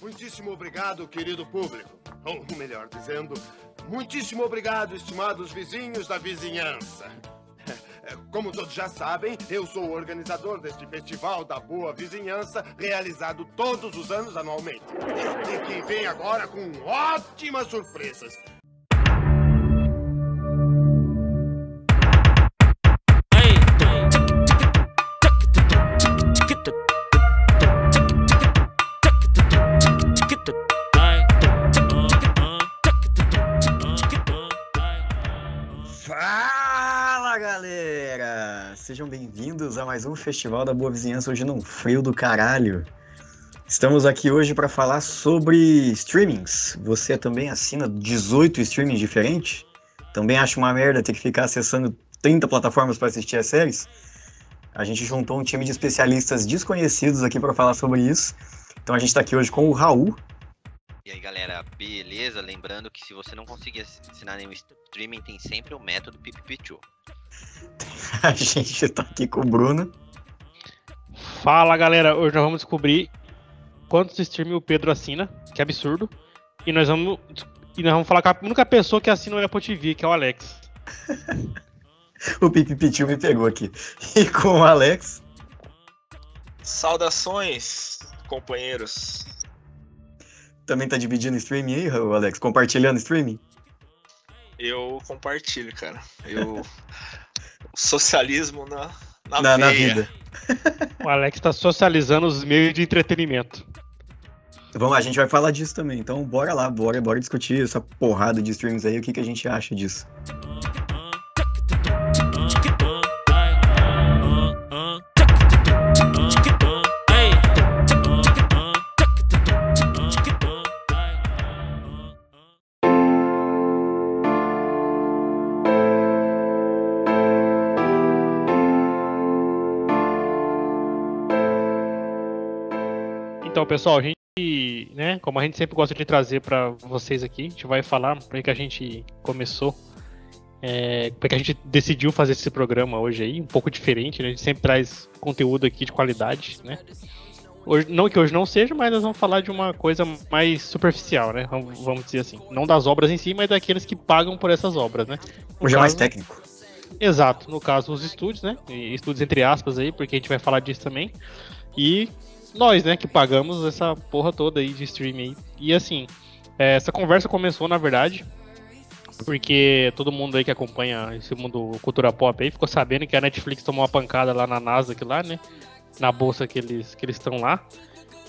Muitíssimo obrigado, querido público. Ou melhor dizendo, muitíssimo obrigado, estimados vizinhos da vizinhança. Como todos já sabem, eu sou o organizador deste Festival da Boa Vizinhança, realizado todos os anos anualmente. E que vem agora com ótimas surpresas. Sejam bem-vindos a mais um Festival da Boa Vizinhança, hoje num frio do caralho. Estamos aqui hoje para falar sobre streamings. Você também assina 18 streamings diferentes? Também acha uma merda ter que ficar acessando 30 plataformas para assistir as séries? A gente juntou um time de especialistas desconhecidos aqui para falar sobre isso. Então a gente está aqui hoje com o Raul. E aí galera, beleza? Lembrando que se você não conseguir assinar nenhum streaming, tem sempre o método PPP2. A gente está aqui com o Bruno. Fala galera, hoje nós vamos descobrir quantos streams o Pedro assina, que é absurdo. E nós vamos, e nós vamos falar com a única pessoa que assina o Apple TV, que é o Alex. o PPP me pegou aqui. E com o Alex. Saudações, companheiros. Também tá dividindo streaming aí, Alex? Compartilhando streaming? Eu compartilho, cara. Eu. Socialismo na, na, na, na vida. o Alex tá socializando os meios de entretenimento. Vamos lá, a gente vai falar disso também. Então, bora lá, bora, bora discutir essa porrada de streams aí, o que, que a gente acha disso. Pessoal, a gente, né, como a gente sempre gosta de trazer para vocês aqui, a gente vai falar porque que a gente começou, é, porque a gente decidiu fazer esse programa hoje aí, um pouco diferente, né? A gente sempre traz conteúdo aqui de qualidade, né? Hoje, não que hoje não seja, mas nós vamos falar de uma coisa mais superficial, né? Vamos dizer assim. Não das obras em si, mas daqueles que pagam por essas obras, né? No hoje caso, é mais técnico. Exato, no caso os estúdios, né? Estúdios entre aspas aí, porque a gente vai falar disso também. E nós, né, que pagamos essa porra toda aí de streaming. E assim, é, essa conversa começou, na verdade, porque todo mundo aí que acompanha esse mundo cultura pop aí ficou sabendo que a Netflix tomou uma pancada lá na Nasdaq lá, né? Na bolsa que eles que eles estão lá.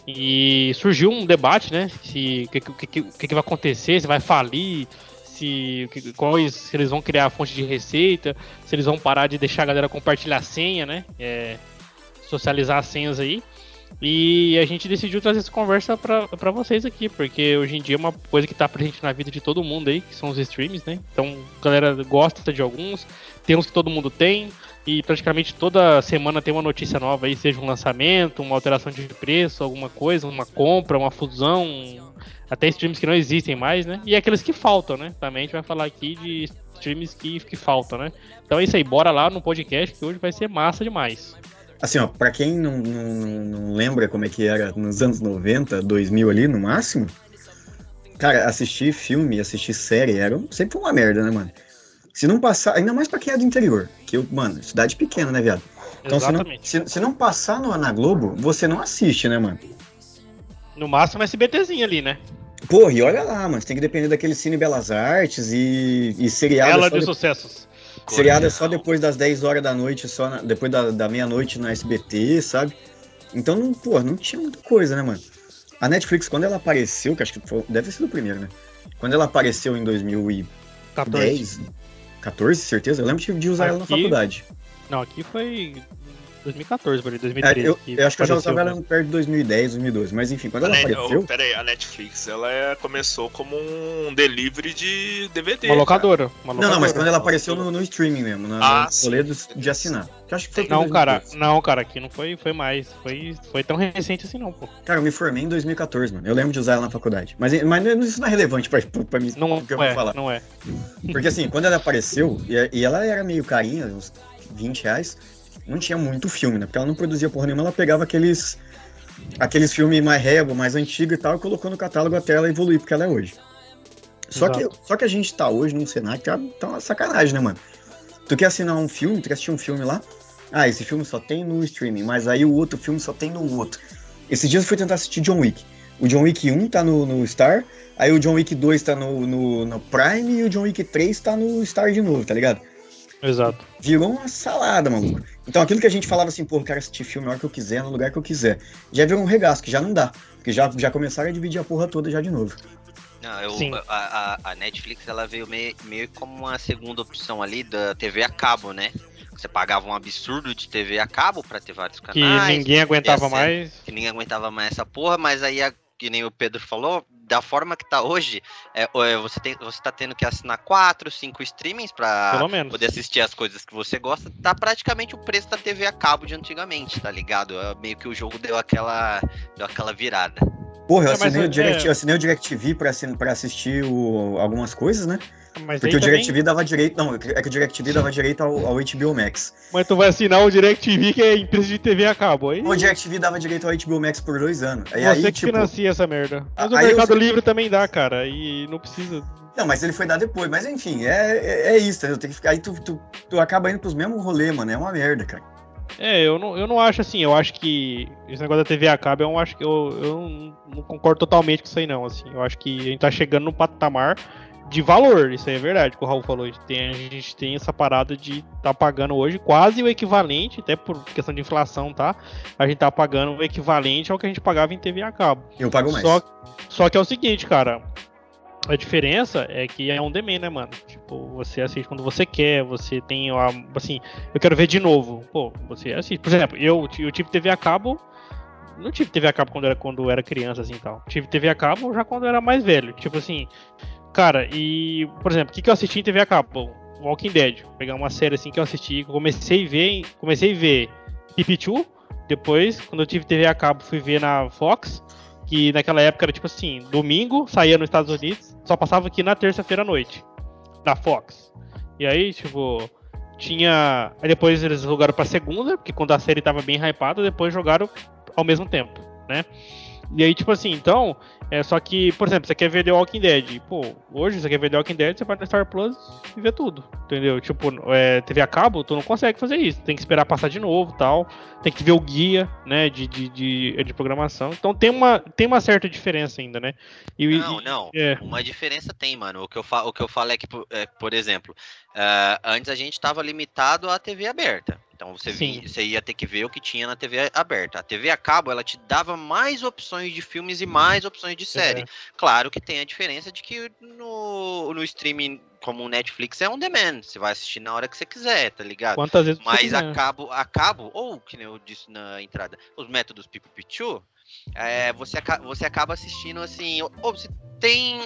E surgiu um debate, né? Se o que, que, que, que, vai acontecer, se vai falir, se, quais, se eles vão criar fonte de receita, se eles vão parar de deixar a galera compartilhar senha, né? É, socializar as senhas aí. E a gente decidiu trazer essa conversa para vocês aqui, porque hoje em dia é uma coisa que tá presente na vida de todo mundo aí, que são os streams, né? Então, a galera gosta de alguns, tem uns que todo mundo tem, e praticamente toda semana tem uma notícia nova aí, seja um lançamento, uma alteração de preço, alguma coisa, uma compra, uma fusão, até streams que não existem mais, né? E aqueles que faltam, né? Também a gente vai falar aqui de streams que, que faltam, né? Então é isso aí, bora lá no podcast que hoje vai ser massa demais. Assim, ó, pra quem não, não, não, lembra como é que era nos anos 90, 2000 ali, no máximo, cara, assistir filme, assistir série, era sempre uma merda, né, mano? Se não passar, ainda mais pra quem é do interior, que eu, mano, cidade pequena, né, viado? Então, se não, se, se não, passar no, na Globo, você não assiste, né, mano? No máximo SBTzinho ali, né? Porra, e olha lá, mano, você tem que depender daquele Cine Belas Artes e, e seriado. Ela de sucessos. Seriado é só depois das 10 horas da noite, só na, depois da, da meia-noite na SBT, sabe? Então, não, pô, não tinha muita coisa, né, mano? A Netflix, quando ela apareceu, que acho que foi, deve ter sido o primeiro, né? Quando ela apareceu em 2010, 14, 14 certeza? Eu lembro de usar aqui, ela na faculdade. Não, aqui foi 2014, por 2013. É, eu, eu acho que eu já usava ela perto de 2010, 2012, mas enfim, quando a ela Net, apareceu... Oh, pera aí, a Netflix, ela é, começou como um delivery de DVD. Uma locadora, uma locadora. Não, não, mas quando ela apareceu no, no streaming mesmo, na, ah, no rolê de assinar. Que acho que foi não, cara, não, cara, aqui não foi, foi mais, foi, foi tão recente assim não, pô. Cara, eu me formei em 2014, mano, eu lembro de usar ela na faculdade. Mas, mas isso não é relevante pra, pra mim, não, que eu é, vou falar. Não é. Porque assim, quando ela apareceu, e, e ela era meio carinha, uns 20 reais, não tinha muito filme, né? Porque ela não produzia porra nenhuma, ela pegava aqueles aqueles filmes mais régua, mais antigos e tal, e colocou no catálogo até ela evoluir porque ela é hoje. Só que, só que a gente tá hoje num cenário que tá, tá uma sacanagem, né, mano? Tu quer assinar um filme, tu quer assistir um filme lá, ah, esse filme só tem no streaming, mas aí o outro filme só tem no outro. Esses dias eu fui tentar assistir John Wick. O John Wick 1 tá no, no Star, aí o John Wick 2 tá no, no, no Prime e o John Wick 3 tá no Star de novo, tá ligado? Exato. Virou uma salada, maluco. Então aquilo que a gente falava assim, pô, eu quero assistir filme na hora que eu quiser, no lugar que eu quiser, já virou um regaço, que já não dá. Porque já, já começaram a dividir a porra toda já de novo. Não, eu, Sim. a, a- a Netflix ela veio meio, meio como uma segunda opção ali da TV a cabo, né? Você pagava um absurdo de TV a cabo pra ter vários Que canais. ninguém aguentava essa- mais. que ninguém aguentava mais essa porra, mas aí, a- que nem o Pedro falou, da forma que tá hoje, é, é, você, tem, você tá tendo que assinar quatro, cinco streamings pra poder assistir as coisas que você gosta, tá praticamente o preço da TV a cabo de antigamente, tá ligado? É, meio que o jogo deu aquela, deu aquela virada. Porra, eu É, assinei, é- o Direct, é. eu assinei o DirecTV pra, assin- pra assistir o- algumas coisas, né? Mas, Porque aí o também- DirecTV dava direito. Não, é que o DirecTV dava direito ao, ao HBO Max. mas tu vai assinar o DirecTV, que é empresa de TV a cabo. Aí O DirecTV dava direito ao HBO Max por dois anos. E você aí, que tipo. financia essa merda. Mas o aí eu Mercado sei- Livre também dá, cara. E não precisa. Não, mas ele foi dar depois. Mas enfim, é, é, é isso, entendeu? Tem que ficar. Aí tu, tu, tu acaba indo pros mesmos rolê, mano. É uma merda, cara. É, eu não, eu não acho assim, eu acho que esse negócio da TV a cabo, eu acho que eu, eu não- não concordo totalmente com isso aí não, assim. Eu acho que a gente tá chegando num patamar de valor, isso aí é verdade, que o Raul falou. A gente tem, a gente tem essa parada de tá pagando hoje quase o equivalente, até por questão de inflação, tá? A gente tá pagando o equivalente ao que a gente pagava em TV a cabo. Eu pago mais. Só, só que é o seguinte, cara. A diferença é que é on demand, né, mano? Tipo, você assiste quando você quer, você tem a, assim, eu quero ver de novo. Pô, você assiste. Por exemplo, eu, eu tive TV a cabo. Não tive TV a cabo quando era, quando era criança, assim tal. Tive TV a cabo já quando eu era mais velho. Tipo assim, cara, e, por exemplo, o que, que eu assisti em TV a cabo? Walking Dead. Vou pegar uma série assim que eu assisti, comecei a ver, comecei a ver Pipichu. Depois, quando eu tive TV a cabo, fui ver na Fox que naquela época era tipo assim, domingo saía nos Estados Unidos, só passava aqui na terça-feira à noite, na Fox. E aí, tipo, tinha. Aí depois eles jogaram pra segunda, porque quando a série tava bem hypada, depois jogaram ao mesmo tempo, né? E aí, tipo assim, então, é só que, por exemplo, você quer ver The Walking Dead. Pô, hoje você quer ver The Walking Dead, você vai na Star Plus e vê tudo. Entendeu? Tipo, é, TV a cabo, tu não consegue fazer isso. Tem que esperar passar de novo tal. Tem que ver o guia, né, de, de, de, de programação. Então tem uma, tem uma certa diferença ainda, né? E, Não, e- não. É, Uma diferença tem, mano. O que eu, fa o que eu falo é que, por- é, por exemplo, ah, antes a gente tava limitado à TV aberta. Então você, Sim. vi- você ia ter que ver o que tinha na TV aberta. A TV a cabo, ela te dava mais opções de filmes e mais opções de série. É. Claro que tem a diferença de que no, no streaming, como o Netflix, é on demand. Você vai assistir na hora que você quiser, tá ligado? quantas vezes Mas a cabo, a cabo, ou que nem eu disse na entrada, os métodos Pipo Pichu, é, você, você acaba assistindo assim, ou, ou você tem.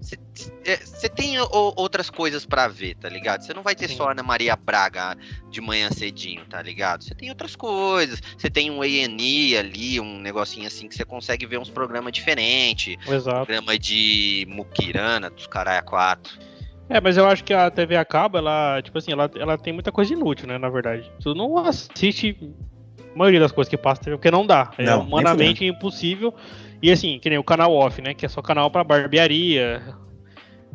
Você, é, tem o- outras coisas pra ver, tá ligado? Você não vai ter Sim. só Ana Maria Braga de manhã cedinho, tá ligado? Você tem outras coisas. Você tem um A&E ali, um negocinho assim que você consegue ver uns programas diferentes. Exato. Programa de Mukirana, dos caralho 4. É, mas eu acho que a TV a cabo, ela, tipo assim, ela, ela tem muita coisa inútil, né, na verdade. Tu não assiste a maioria das coisas que passa, porque não dá. É Não, nem humanamente impossível. E assim, que nem o canal off, né, que é só canal pra barbearia,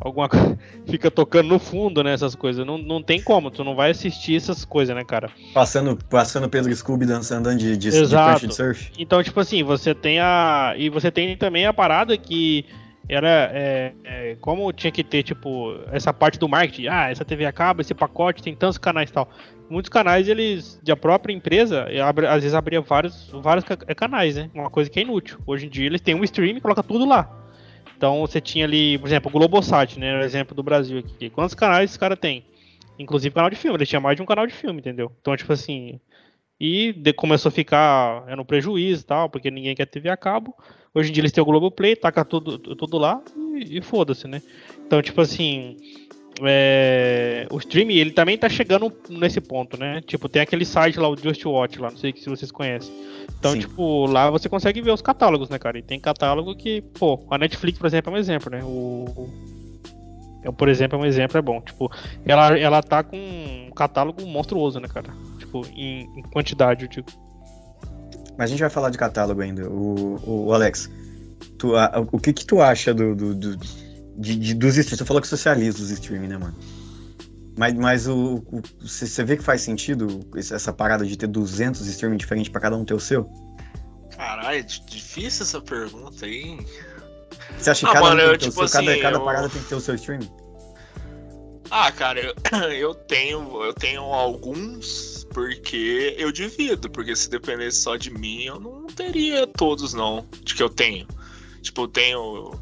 alguma coisa, fica tocando no fundo, né, essas coisas. Não, não tem como, tu não vai assistir essas coisas, né, cara. Passando, passando Pedro Scooby dançando de, de, Exato. de surf. Então, tipo assim, você tem a. E você tem também a parada que era. é, é, como tinha que ter, tipo, essa parte do marketing, ah, essa TV acaba, esse pacote, tem tantos canais e tal. Muitos canais, eles, da própria empresa, abre- às vezes abria vários, vários eh, canais, né? Uma coisa que é inútil. Hoje em dia eles têm um stream e coloca tudo lá. Então você tinha ali, por exemplo, o Globosat, né? O exemplo do Brasil aqui. Quantos canais esse cara tem? Inclusive canal de filme, ele tinha mais de um canal de filme, entendeu? Então, tipo assim, e de- começou a ficar é, no prejuízo e tal, porque ninguém quer TV a cabo. Hoje em dia eles têm o Globoplay, taca tudo, tudo lá e, e foda-se, né? Então, tipo assim, é, o streaming ele também tá chegando nesse ponto, né? Tipo, tem aquele site lá, o Just Watch lá, não sei se vocês conhecem. Então, Sim. tipo, lá você consegue ver os catálogos, né, cara? E tem catálogo que, pô, a Netflix, por exemplo, é um exemplo, né? O. Eu, por exemplo, é um exemplo, é bom. Tipo, ela, ela tá com um catálogo monstruoso, né, cara? Tipo, em, em quantidade, eu digo. Mas a gente vai falar de catálogo ainda. O, o, o Alex, tu, a, o que que tu acha do, do, do de, de, dos streams? Tu falou que socializa os streaming, né, mano? Mas, mas o, você vê que faz sentido essa parada de ter 200 streaming diferentes pra cada um ter o seu? Caralho, é difícil essa pergunta aí. Você acha que Ah, cada, mano, um eu, tipo seu, cada, assim, cada eu- parada tem que ter o seu streaming? Ah, cara, eu, eu tenho, eu tenho alguns porque eu divido, porque se dependesse só de mim, eu não teria todos não, de que eu tenho. Tipo, eu tenho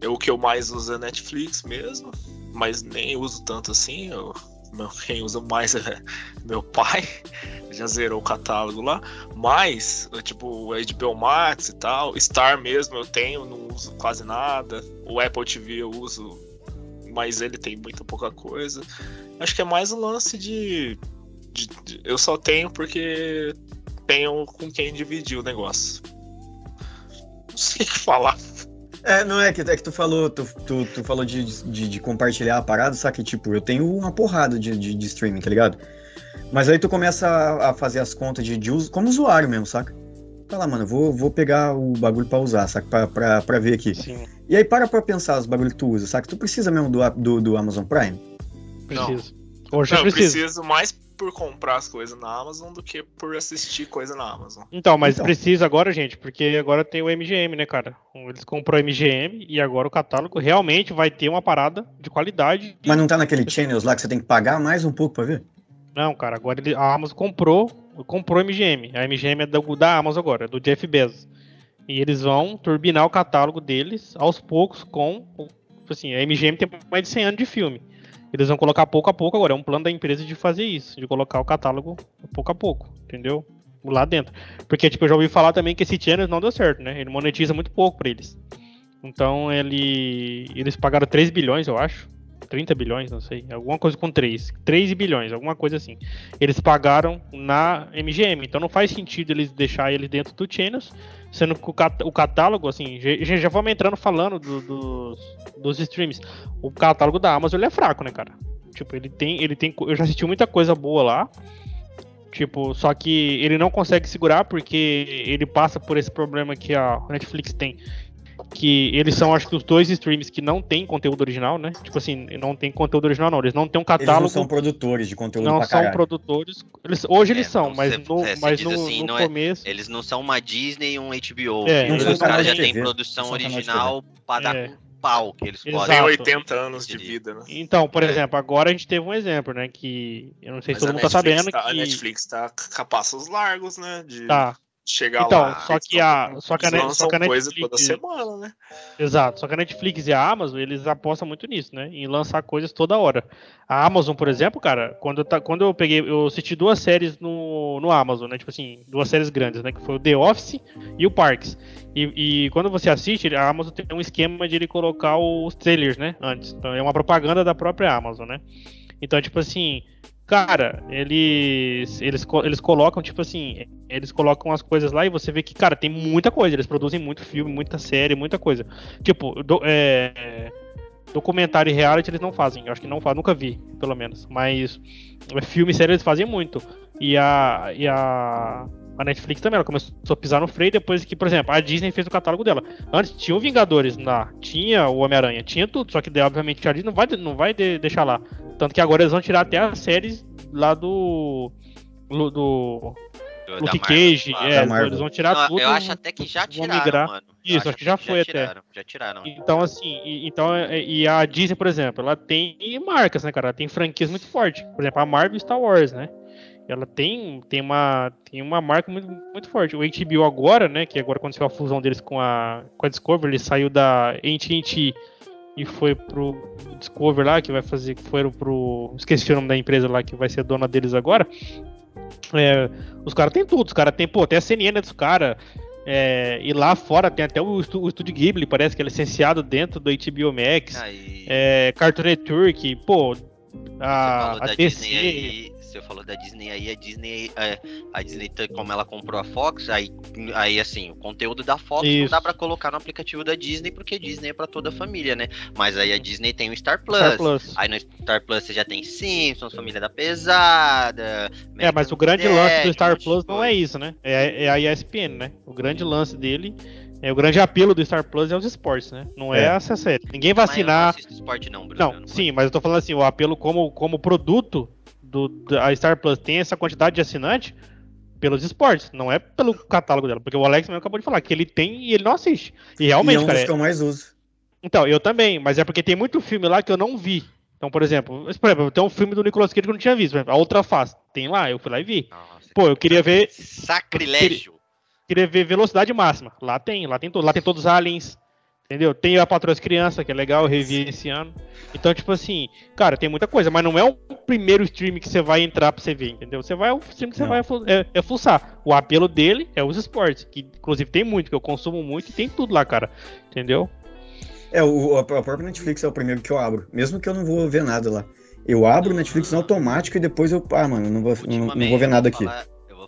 eu, o que eu mais uso é Netflix mesmo, mas nem uso tanto assim. Eu, meu- quem usa mais é meu pai, já zerou o catálogo lá. Mas, eu, tipo, HBO Max e tal, Star mesmo eu tenho, não uso quase nada. O Apple TV eu uso mas ele tem muita pouca coisa. Acho que é mais um lance de- Eu só tenho porque tenho com quem dividir o negócio. Não sei o que falar. É, não é que, é que tu falou, tu, tu, tu falou de, de, de compartilhar a parada, sabe que tipo, eu tenho uma porrada de, de, de streaming, tá ligado? Mas aí tu começa a, a fazer as contas de, de uso, como usuário mesmo, saca? Tá lá, mano, eu vou, vou pegar o bagulho pra usar, saca? Pra, pra, pra ver aqui. Sim, E aí para pra pensar os bagulhos que tu usa, saca? Tu precisa mesmo do, do, do Amazon Prime? preciso. Hoje Não, eu eu preciso. preciso mais por comprar as coisas na Amazon do que por assistir coisa na Amazon. Então, mas Então. precisa agora, gente, porque agora tem o MGM, né, cara? Eles comprou o MGM e agora o catálogo realmente vai ter uma parada de qualidade. Mas não tá naquele channels lá que você tem que pagar mais um pouco pra ver? Não, cara, agora ele- a Amazon comprou, comprou a MGM. A MGM é do- da Amazon agora, é do Jeff Bezos. E eles vão turbinar o catálogo deles aos poucos com. o- tipo Assim, a MGM tem mais de 100 anos de filme. Eles vão colocar pouco a pouco agora. É um plano da empresa de fazer isso, de colocar o catálogo pouco a pouco, entendeu? Lá dentro. Porque, tipo, eu já ouvi falar também que esse channel não deu certo, né? Ele monetiza muito pouco pra eles. Então, ele, eles pagaram 3 bilhões, eu acho. 30 bilhões, não sei. Alguma coisa com 3. 3 bilhões, alguma coisa assim. Eles pagaram na MGM. Então não faz sentido eles deixar ele dentro do Channels, sendo que o, cat- o catálogo, assim, já, já vamos entrando falando do- dos, dos streams. O catálogo da Amazon ele é fraco, né, cara? Tipo, ele tem, ele tem. Eu já assisti muita coisa boa lá. Tipo, só que ele não consegue segurar porque ele passa por esse problema que a Netflix tem. Que eles são, acho que, os dois streams que não tem conteúdo original, né? Tipo assim, não tem conteúdo original, não. Eles não têm um Eles não catálogo são produtores de conteúdo não pra são produtores. Eles- hoje eles É, são, não, mas no, é, mas no, assim, no não é- começo. Eles não são uma Disney e um HBO. É, são os caras já têm produção são original pra dar É. pau que eles Exato. Tem podem. 80 anos de vida, né? Então, por É. exemplo, agora a gente teve um exemplo, né? Que eu não sei se Mas todo a mundo tá Netflix sabendo tá- A que. Netflix tá com passos largos, né? De Tá. Chegar Então, lá. só que a- só que a Net- só que a Netflix- toda semana, né? Exato. Só que a Netflix e a Amazon, eles apostam muito nisso, né? Em lançar coisas toda hora. A Amazon, por exemplo, cara, quando eu, ta- quando eu peguei. Eu assisti duas séries no, no Amazon, né? Tipo assim, duas séries grandes, né? Que foi o The Office e o Parks. E, e quando você assiste, a Amazon tem um esquema de ele colocar os trailers, né? Antes. Então é uma propaganda da própria Amazon, né? Então, tipo assim. Cara, eles, eles, eles colocam, tipo assim, eles colocam as coisas lá e você vê que, cara, tem muita coisa. Eles produzem muito filme, muita série, muita coisa. Tipo, do- é, documentário e reality eles não fazem. Eu acho que não fazem, nunca vi, pelo menos. Mas é, filme e série eles fazem muito. E a, e a, a Netflix também, ela começou a pisar no freio depois que, por exemplo, a Disney fez o catálogo dela. Antes tinha o Vingadores lá, tinha o Homem-Aranha, tinha tudo. Só que, daí, obviamente, a Disney não vai, não vai de- deixar lá. Tanto que agora eles vão tirar até as séries lá do. do, do Luke Cage, é, eles vão tirar Não, tudo. eu acho até que já tiraram, migrar. mano. Isso, acho que já foi até. tiraram, Já tiraram. Então, assim, e, então, é- e a Disney, por exemplo, ela tem marcas, né, cara? Ela tem franquias muito fortes. Por exemplo, a Marvel e Star Wars, né? Ela tem, tem, uma, tem uma marca muito, muito forte. O HBO agora, né? Que agora aconteceu a fusão deles com a, com a Discovery, ele saiu da AT&T e foi pro Discovery lá, que vai fazer, que foram pro... Esqueci o nome da empresa lá, que vai ser dona deles agora. É, os caras têm tudo, os caras têm, pô, tem a CNN dos caras. É, e lá fora tem até o, o estúdio Ghibli, parece que é licenciado dentro do HBO Max. É, Cartoon Network, pô, a, a DC. Aí. Você falou da Disney aí, a Disney, é, a Disney, tá- como ela comprou a Fox, aí, aí assim, o conteúdo da Fox não Isso. dá pra colocar no aplicativo da Disney, porque Disney é pra toda a família, né? Mas aí a Disney tem o Star Plus. Star Plus. Aí no Star Plus você já tem Simpsons, Família da Pesada. É, mas o American grande lance Dad, do Star Plus não é isso, né? É, é a ESPN, né? O grande lance dele, é o grande apelo do Star Plus é os esportes, né? Não é, É. essa série. Ninguém vai eu não assinar. assisto esporte não, Bruno. eu Não, sim, mas eu tô falando assim, o apelo como, como produto do, da Star Plus tem essa quantidade de assinante pelos esportes, não é pelo catálogo dela. Porque o Alex mesmo acabou de falar que ele tem e ele não assiste. E e realmente, é um cara. dos que eu mais uso. Então, eu também, mas é porque tem muito filme lá que eu não vi. Então, por exemplo, por exemplo, tem um filme do Nicolas Cage que eu não tinha visto, A Outra Face. Tem lá, eu fui lá e vi. Nossa, Pô, eu queria ver, Sacrilégio. queria ver Velocidade Máxima. Lá tem, lá tem tudo, lá tem todos os aliens. Entendeu? Tem a Patroa das Crianças, que é legal, eu revi esse ano. Então, tipo assim, cara, tem muita coisa, mas não é o primeiro stream que você vai entrar pra você ver, entendeu? Você vai, o stream que você Não. vai é, é fuçar. O apelo dele é os esportes, que inclusive tem muito, que eu consumo muito e tem tudo lá, cara. Entendeu? É, o, a própria Netflix é o primeiro que eu abro. Mesmo que eu não vou ver nada lá. Eu abro o Netflix automático e depois eu. Ah, mano, não vou, não, não vou ver nada aqui. falar-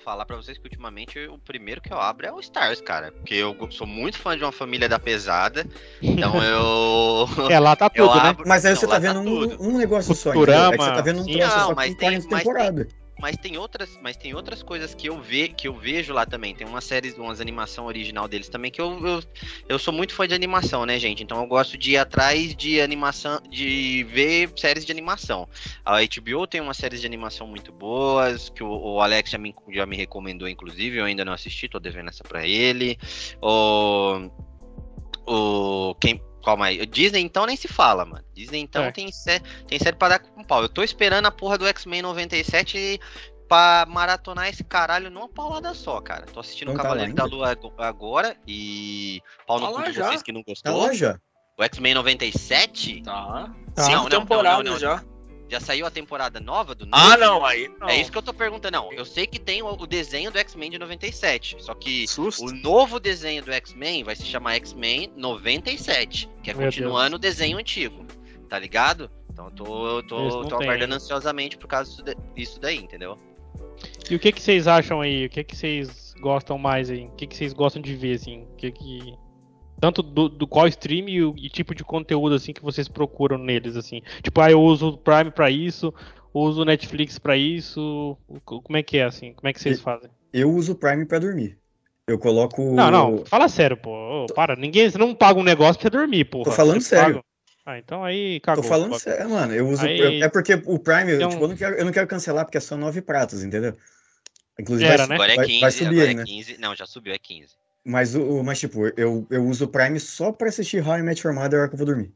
falar pra vocês que ultimamente o primeiro que eu abro é o Stars, cara. Porque eu sou muito fã de uma família da pesada. Então eu. É, lá tá tudo, né? abro- Mas aí não, você lá tá vendo tudo. um, um negócio só, Futurama, que você tá vendo um troço Não, só mas tem- 40 mas tem- temporadas. Mas tem outras, mas tem outras coisas que eu ve, que eu vejo lá também. Tem uma série, umas animação original deles também que eu, eu, eu sou muito fã de animação, né, gente? Então eu gosto de ir atrás de animação, de ver séries de animação. A HBO tem umas séries de animação muito boas que o, o Alex já me, já me recomendou, inclusive. Eu ainda não assisti, tô devendo essa pra ele. O o quem qual mais? Disney então nem se fala, mano. Disney então É. tem, sé, tem série pra dar com pau. Eu tô esperando a porra do X-Men 97 pra maratonar esse caralho numa paulada só, cara. Tô assistindo Não tá Cavaleiro lá da? Lua ag- agora e pau no Tá cu de já. vocês que não Tá gostou. lá já. o X-Men 97 Tá. Tá. Cinco Não, não, temporadas não, não. já. Já saiu a temporada nova do Ah, novo? não, aí não. É isso que eu tô perguntando. Não, eu sei que tem o, desenho do X-Men de 97, só que Susto. o novo desenho do X-Men vai se chamar X-Men 97, que é Meu continuando o desenho antigo, tá ligado? Então eu tô, eu tô, tô aguardando ansiosamente por causa disso daí, entendeu? E o que que vocês acham aí? O que que vocês gostam mais aí? O que que vocês gostam de ver, assim? O que que... Tanto do, do qual stream e o e tipo de conteúdo, assim, que vocês procuram neles, assim. Tipo, ah, eu uso o Prime pra isso, uso o Netflix pra isso. Como é que é, assim? Como é que vocês E- fazem? Eu uso o Prime pra dormir. Eu coloco. Não, não, fala sério, pô. Para, ninguém, você não paga um negócio pra você dormir, pô. Tô falando sério. Ah, então aí Tô cagou. falando Pô. sério, mano. Eu uso. Aí- É porque o Prime, eu, um- tipo, eu, não quero, eu não quero cancelar porque são nove pratos, entendeu? Inclusive, Era, vai, né? Agora é vai- 15, vai subir agora é né? 15. Não, já subiu, é 15. Mas, o, mas tipo, eu, eu uso o Prime só pra assistir How I Met Your Mother a hora que eu vou dormir.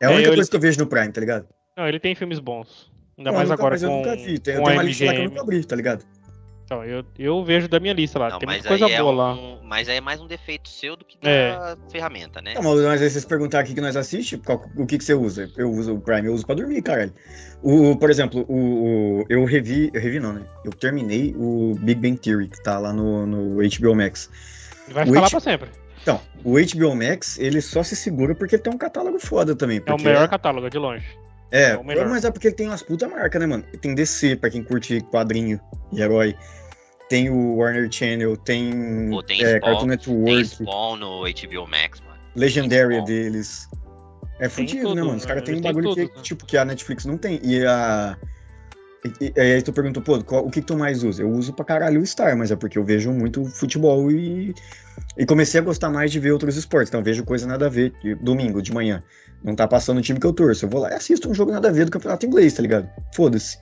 É a É, única eu- coisa que eu vejo no Prime, tá ligado? Não, ele tem filmes bons. Ainda Não, mais eu nunca- agora mas eu com, nunca vi. Tem, com uma lista lá que eu MGM. nunca abri, tá ligado? Então, eu, eu vejo da minha lista lá. Não, tem muita coisa é boa lá. um, mas aí é mais um defeito seu do que da É. ferramenta, né? Não, mas mas aí vocês perguntaram aqui que nós assistimos, qual- o que, que você usa? Eu uso o Prime, eu uso pra dormir, caralho. O, por exemplo, o, o- eu revi, eu revi não, né? Eu terminei o Big Bang Theory, que tá lá no, no HBO Max. Ele vai o ficar lá H- pra sempre. Então, o HBO Max, ele só se segura porque ele tem um catálogo foda também. É o melhor catálogo, de longe. É, é o melhor. mas é porque ele tem umas puta marca, né, mano? Tem DC, pra quem curte quadrinho e herói. Tem o Warner Channel, tem, Pô, tem é, Spawn, Cartoon Tem Network, Spawn no HBO Max, mano. Legendária Spawn. deles. É fudido, né, mano? Os caras têm um bagulho que, tudo, né? tipo, que a Netflix não tem. E a. E, e aí tu perguntou, pô, qual- o que, que tu mais usa? Eu uso pra caralho o Star, mas é porque eu vejo muito futebol e. E comecei a gostar mais de ver outros esportes. Então vejo coisa nada a ver. Domingo, de manhã. Não tá passando o time que eu torço. Eu vou lá e assisto um jogo nada a ver do campeonato inglês, tá ligado? Foda-se.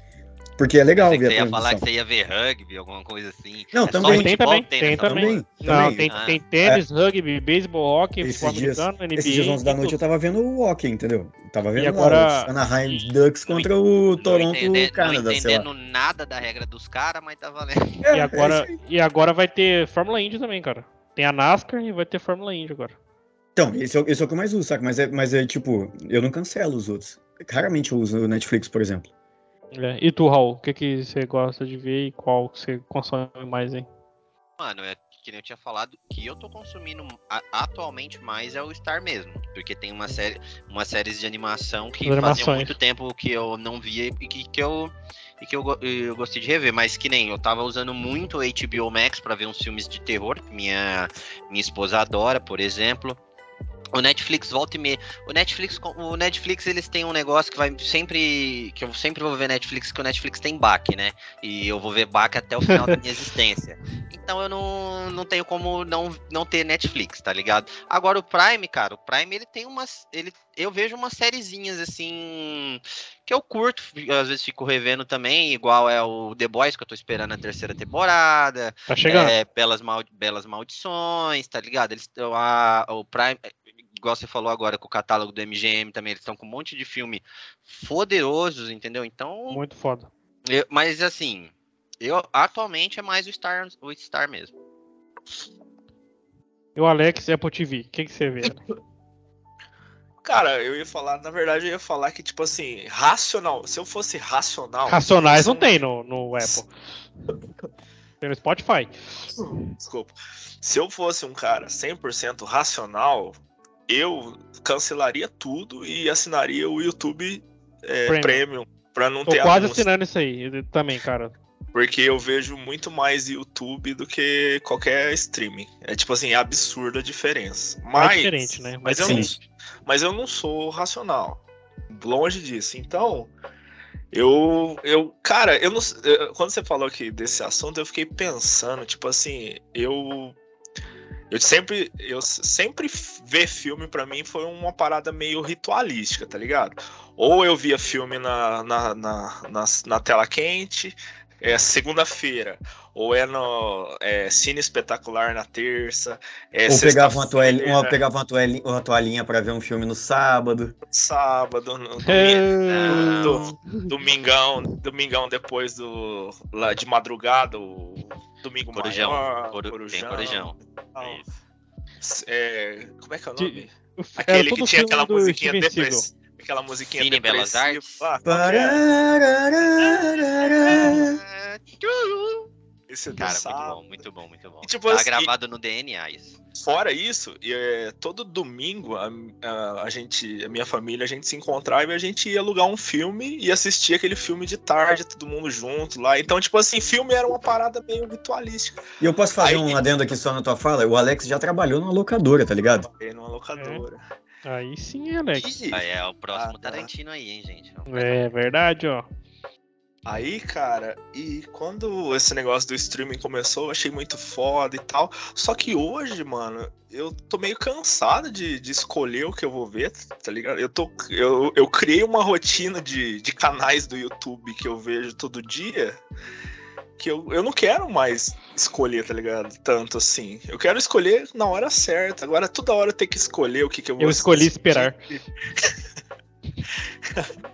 Porque é legal Pensei que ver você a ia falar que transmissão. você ia ver rugby, alguma coisa assim. Não, É só também. Tem também, tem também. Não, também. tem, Ah. tem tênis, rugby, beisebol, hockey, Esses futebol dias- americano, NBA. Esses dias 11 da noite eu tava vendo o hockey, entendeu? Eu tava vendo E lá, agora- os Anaheim Ducks contra o Não Toronto entender- Canada, não sei lá. entendendo nada da regra dos caras, mas tá valendo. É, E é agora, e agora vai ter Fórmula Indy também, cara. Tem a NASCAR e vai ter Fórmula Indy agora. Então, esse é, o- esse é o que eu mais uso, saca? Mas é, mas é tipo, eu não cancelo os outros. Raramente eu uso o Netflix, por exemplo. É. E tu, Raul, o que, que você gosta de ver e qual você consome mais aí? Mano, é que nem eu tinha falado, que eu tô consumindo atualmente mais é o Star mesmo. Porque tem uma série, umas séries de animação que fazia muito tempo que eu não via e que, que eu. e que eu, eu gostei de rever, mas que nem eu tava usando muito o HBO Max pra ver uns filmes de terror, que minha, minha esposa adora, por exemplo. O Netflix volta e meia. O Netflix, o Netflix, eles têm um negócio que vai sempre. Que eu sempre vou ver Netflix, que o Netflix tem baque, né? E eu vou ver baque até o final da minha existência. Então eu não, não tenho como não, não ter Netflix, tá ligado? Agora o Prime, cara, o Prime ele tem umas. Ele, eu vejo umas sériezinhas assim. Que eu curto, às vezes fico revendo também, igual é o The Boys, que eu tô esperando a terceira temporada. Tá chegando. É, Belas, Maldi- Belas Maldições, tá ligado? Eles, a, o Prime, igual você falou agora com o catálogo do MGM também, eles estão com um monte de filme poderosos, entendeu? Então, Muito foda. eu- mas assim, eu atualmente é mais o Star, o Star mesmo. E o Alex Apple TV. O que, que você vê? Cara, eu ia falar, na verdade, eu ia falar que, tipo assim, racional. Se eu fosse racional. Racionais não tem no, no Apple. Tem no Spotify. Desculpa. Se eu fosse um cara 100% racional, eu cancelaria tudo e assinaria o YouTube é, Premium. Premium. Pra não Tô ter quase anúncio. assinando isso aí também, cara. Porque eu vejo muito mais YouTube do que qualquer streaming. É tipo assim, é absurda a diferença. Mas, é diferente, né? Mas, Mas eu não, mas eu não sou racional. Longe disso. Então, eu. eu cara, eu não. eu- Quando você falou aqui desse assunto, eu fiquei pensando, tipo assim, eu. Eu sempre, eu sempre ver filme pra mim foi uma parada meio ritualística, tá ligado? Ou eu via filme na, na, na, na, na tela quente, é segunda-feira, ou é no é, cine espetacular na terça, é Ou pegava uma, toalha, sexta-feira, uma, pegava uma, toalhinha, uma toalhinha pra ver um filme no sábado. sábado, no É, domingo, domingão, domingão depois do lá de madrugada, o domingo Corujão. maior, tem corujão. tal. É, como é que é o De- nome? Era Aquele todo que tinha aquela do musiquinha depressiva. Aquela musiquinha Cine Belas. Artes. Ah, é? Esse é Cara, muito bom, muito bom, muito bom. E, tipo, tá assim, gravado no DNA isso. Fora isso, e, é, todo domingo a, a- a gente, a minha família, a gente se encontrava e a gente ia alugar um filme e assistir aquele filme de tarde, todo mundo junto lá. Então, tipo assim, filme era uma parada meio ritualística. E eu posso fazer Aí- um adendo aqui só na tua fala? O Alex já trabalhou numa locadora, tá ligado? Aí numa locadora. Aí sim, Alex. Aí é o próximo Ah, tá. Tarantino aí, hein, gente. É verdade, ó. Aí, cara, e quando esse negócio do streaming começou, eu achei muito foda e tal. Só que hoje, mano, eu tô meio cansado de, de escolher o que eu vou ver, tá ligado? Eu, tô, eu, eu criei uma rotina de, de canais do YouTube que eu vejo todo dia. Que eu, eu não quero mais escolher, tá ligado? Tanto assim. Eu quero escolher na hora certa. Agora, toda hora eu tenho que escolher o que, que eu vou Eu escolhi assistir. esperar.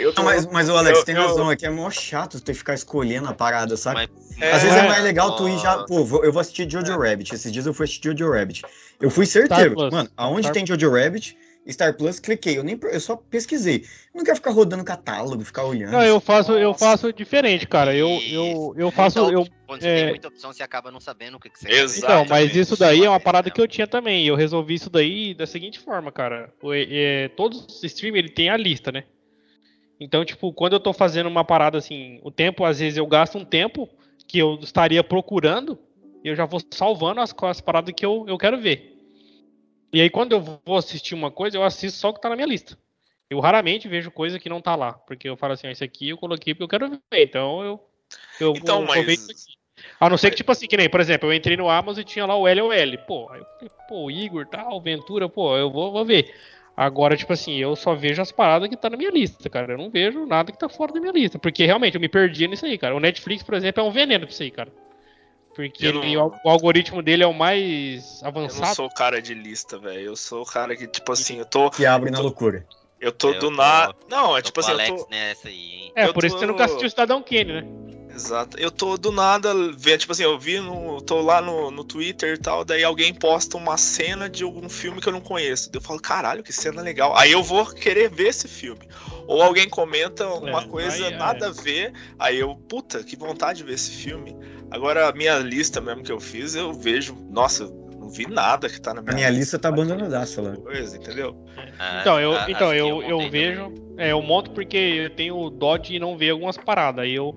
Eu tô- Não, mas, mas o Alex eu- tem eu- razão, é que é mó chato tu ter que ficar escolhendo a parada, sabe? Mas- É, Às vezes é É. mais legal tu ir já. Pô, eu vou assistir Jojo Rabbit. Esses dias eu fui assistir Jojo Rabbit. Eu fui certeiro. Plus. Mano, aonde Star- tem Jojo Rabbit, Star Plus, cliquei. Eu, nem, eu só pesquisei. Eu não quero ficar rodando catálogo, ficar olhando. Não, eu faço, eu faço diferente, cara. Eu, eu, eu faço. Então, Eu, Quando você é- tem muita opção, você acaba não sabendo o que, que você. Exato. então, mas isso daí é uma parada que eu tinha também. Eu resolvi isso daí da seguinte forma, cara. O- é, todos os streamers ele tem a lista, né? Então, tipo, quando eu tô fazendo uma parada assim, o tempo, às vezes eu gasto um tempo que eu estaria procurando e eu já vou salvando as, as paradas que eu, eu quero ver. E aí, quando eu vou assistir uma coisa, eu assisto só o que tá na minha lista. Eu raramente vejo coisa que não tá lá, porque eu falo assim, ó, esse aqui eu coloquei porque eu quero ver, então eu, eu Então, vou, mas- ver isso aqui. A não ser que, tipo assim, que nem, por exemplo, eu entrei no Amazon e tinha lá o LOL. Pô, aí eu falei, pô, Igor, tal, Ventura, pô, eu vou, vou ver. Agora, tipo assim, eu só vejo as paradas que tá na minha lista, cara. Eu não vejo nada que tá fora da minha lista. Porque realmente eu me perdi nisso aí, cara. O Netflix, por exemplo, é um veneno pra isso aí, cara. Porque Eu não- ele- o, algoritmo dele é o mais Eu avançado. não sou o cara de lista, velho. Eu sou o cara que, tipo assim, eu tô. Que abre na loucura. Eu tô Eu do tô- nada. Não, é Tô tipo com assim, o eu Alex tô. nessa aí, hein? É, eu por isso tô- você nunca assistiu o Cidadão Kane, né? Exato. Eu tô do nada vendo, tipo assim, eu vi no. tô lá no, no Twitter e tal, daí alguém posta uma cena de algum filme que eu não conheço. Daí Eu falo, caralho, que cena legal. Aí eu vou querer ver esse filme. Ou alguém comenta uma É, coisa aí é. nada a ver, aí eu, puta, que vontade de ver esse filme. Agora, a minha lista mesmo que eu fiz, eu vejo, nossa, não vi nada que tá na minha, A minha lista tá abandonadaça lá. Coisa, entendeu? Ah, Então, eu, a- então eu, eu montei vejo. É, eu monto porque eu tenho dó de não ver algumas paradas. Aí eu.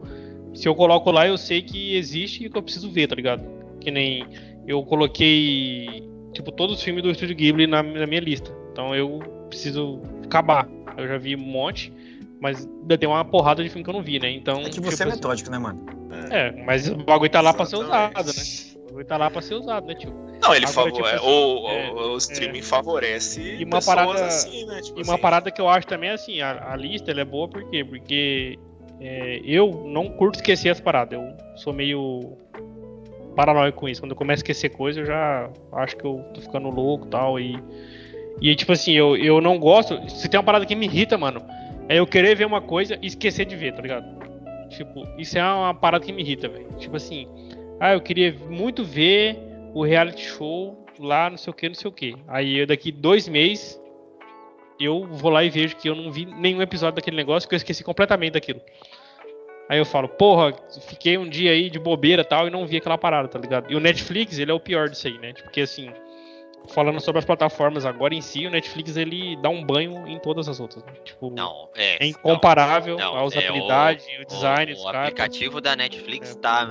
Se eu coloco lá, eu sei que existe e que eu preciso ver, tá ligado? Que nem. Eu coloquei. Tipo, todos os filmes do Estúdio Ghibli na, na minha lista. Então eu preciso acabar. Eu já vi um monte, mas ainda tem uma porrada de filme que eu não vi, né? Então. É que você é tipo, metódico, né, mano? É, mas o bagulho tá lá pra ser usado, né? O bagulho tá lá pra ser usado, né, tio? Não, ele Agora, favorece. tipo, o, é, o, streaming favorece E uma pessoas parada- assim, né? Tipo E uma assim, parada que eu acho também é assim, a, a lista ela é boa por quê? Porque é, eu não curto esquecer as paradas. Eu sou meio paranoico com isso. Quando eu começo a esquecer coisa, eu já acho que eu tô ficando louco tal. E, e tipo assim, eu, eu não gosto. Se tem uma parada que me irrita, mano, é eu querer ver uma coisa e esquecer de ver, tá ligado? Tipo, isso é uma parada que me irrita, velho. Tipo assim, ah, eu queria muito ver o reality show lá, não sei o que, não sei o que. Aí eu daqui dois meses eu vou lá e vejo que eu não vi nenhum episódio daquele negócio, que eu esqueci completamente daquilo. Aí eu falo, porra, fiquei um dia aí de bobeira e tal e não vi aquela parada, tá ligado? E o Netflix, ele é o pior disso aí, né? Porque assim, falando sobre as plataformas agora em si, o Netflix ele dá um banho em todas as outras. Né? Tipo, Não, é. é não. incomparável não, a é usabilidade, o, design, o, o aplicativo da Netflix É. tá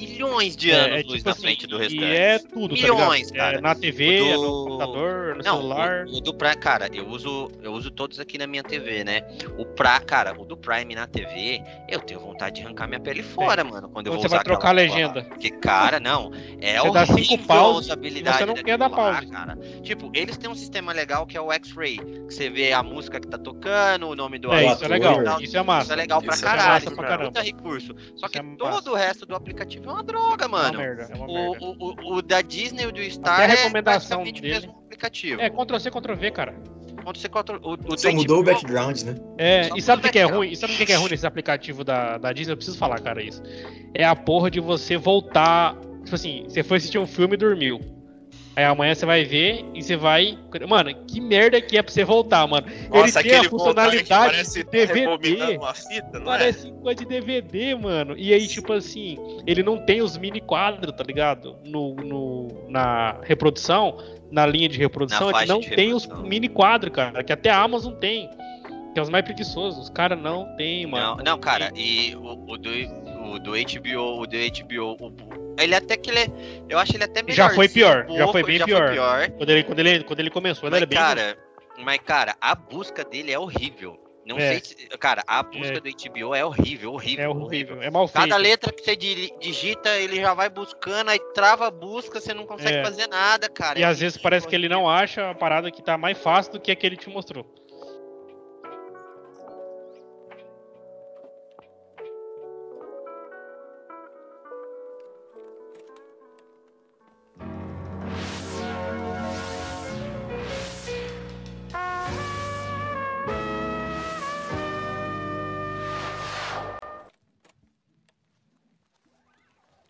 milhões de É, anos é luz tipo na assim, frente do restante. E é tudo, Milhões, tá cara. É na TV, O é do- no computador, no Não, celular. o, o do Prime, cara, eu uso, eu uso todos aqui na minha TV, né? O pra, cara, o do Prime na TV, eu tenho vontade de arrancar minha pele fora, mano, quando eu vou você vai usar trocar a legenda. Porque, cara, não, é Você dá cinco paus você não quer dar lá, pause. cara. Tipo, eles têm um sistema legal que é o X-Ray, que você vê a música que tá tocando, o nome do É, ator isso é legal. tal. Isso é massa. Isso é legal pra Isso é caralho, massa pra cara. caramba. Puta recurso. Só que é todo o resto do aplicativo é uma droga, É uma mano. merda, é uma O, merda. o, o, o da Disney e o do Star Até a é recomendação praticamente dele. o mesmo aplicativo. É, Ctrl-C, Ctrl-V, cara. Você contra- o, Só mudou o background, né? É, Só e sabe o que, que é ruim? E sabe o que que é ruim nesse aplicativo da, da Disney? Eu preciso falar, cara, isso. É a porra de você voltar. Tipo assim, você foi assistir um filme e dormiu. Aí amanhã você vai ver e você vai. Mano, que merda que é pra você voltar, mano. Nossa, Ele tem a funcionalidade parece de DVD. uma fita, não é? Parece coisa de DVD, mano. E aí, tipo assim, ele não tem os mini quadros, tá ligado? No, no, na reprodução, na linha de reprodução, ele não tem os mini quadros, cara. Que até a Amazon tem. Que é os mais preguiçosos. Os caras não tem, Não, mano. não, cara, e o, o do, o do HBO, o do HBO, o- ele até que ele é, eu acho ele até melhor. Já foi pior, já foi bem pior. pior. Quando, ele, quando, ele, quando ele começou, ele Mas era bem. cara, mas cara, a busca dele é horrível. Não É. sei se, cara, a busca É. do HBO é horrível, horrível, é horrível. É mal feito. Cada letra que você di- digita, ele já vai buscando, aí trava a busca, você não consegue É. fazer nada, cara. E É às vezes horrível, parece que ele não horrível. acha a parada que tá mais fácil do que a que ele te mostrou.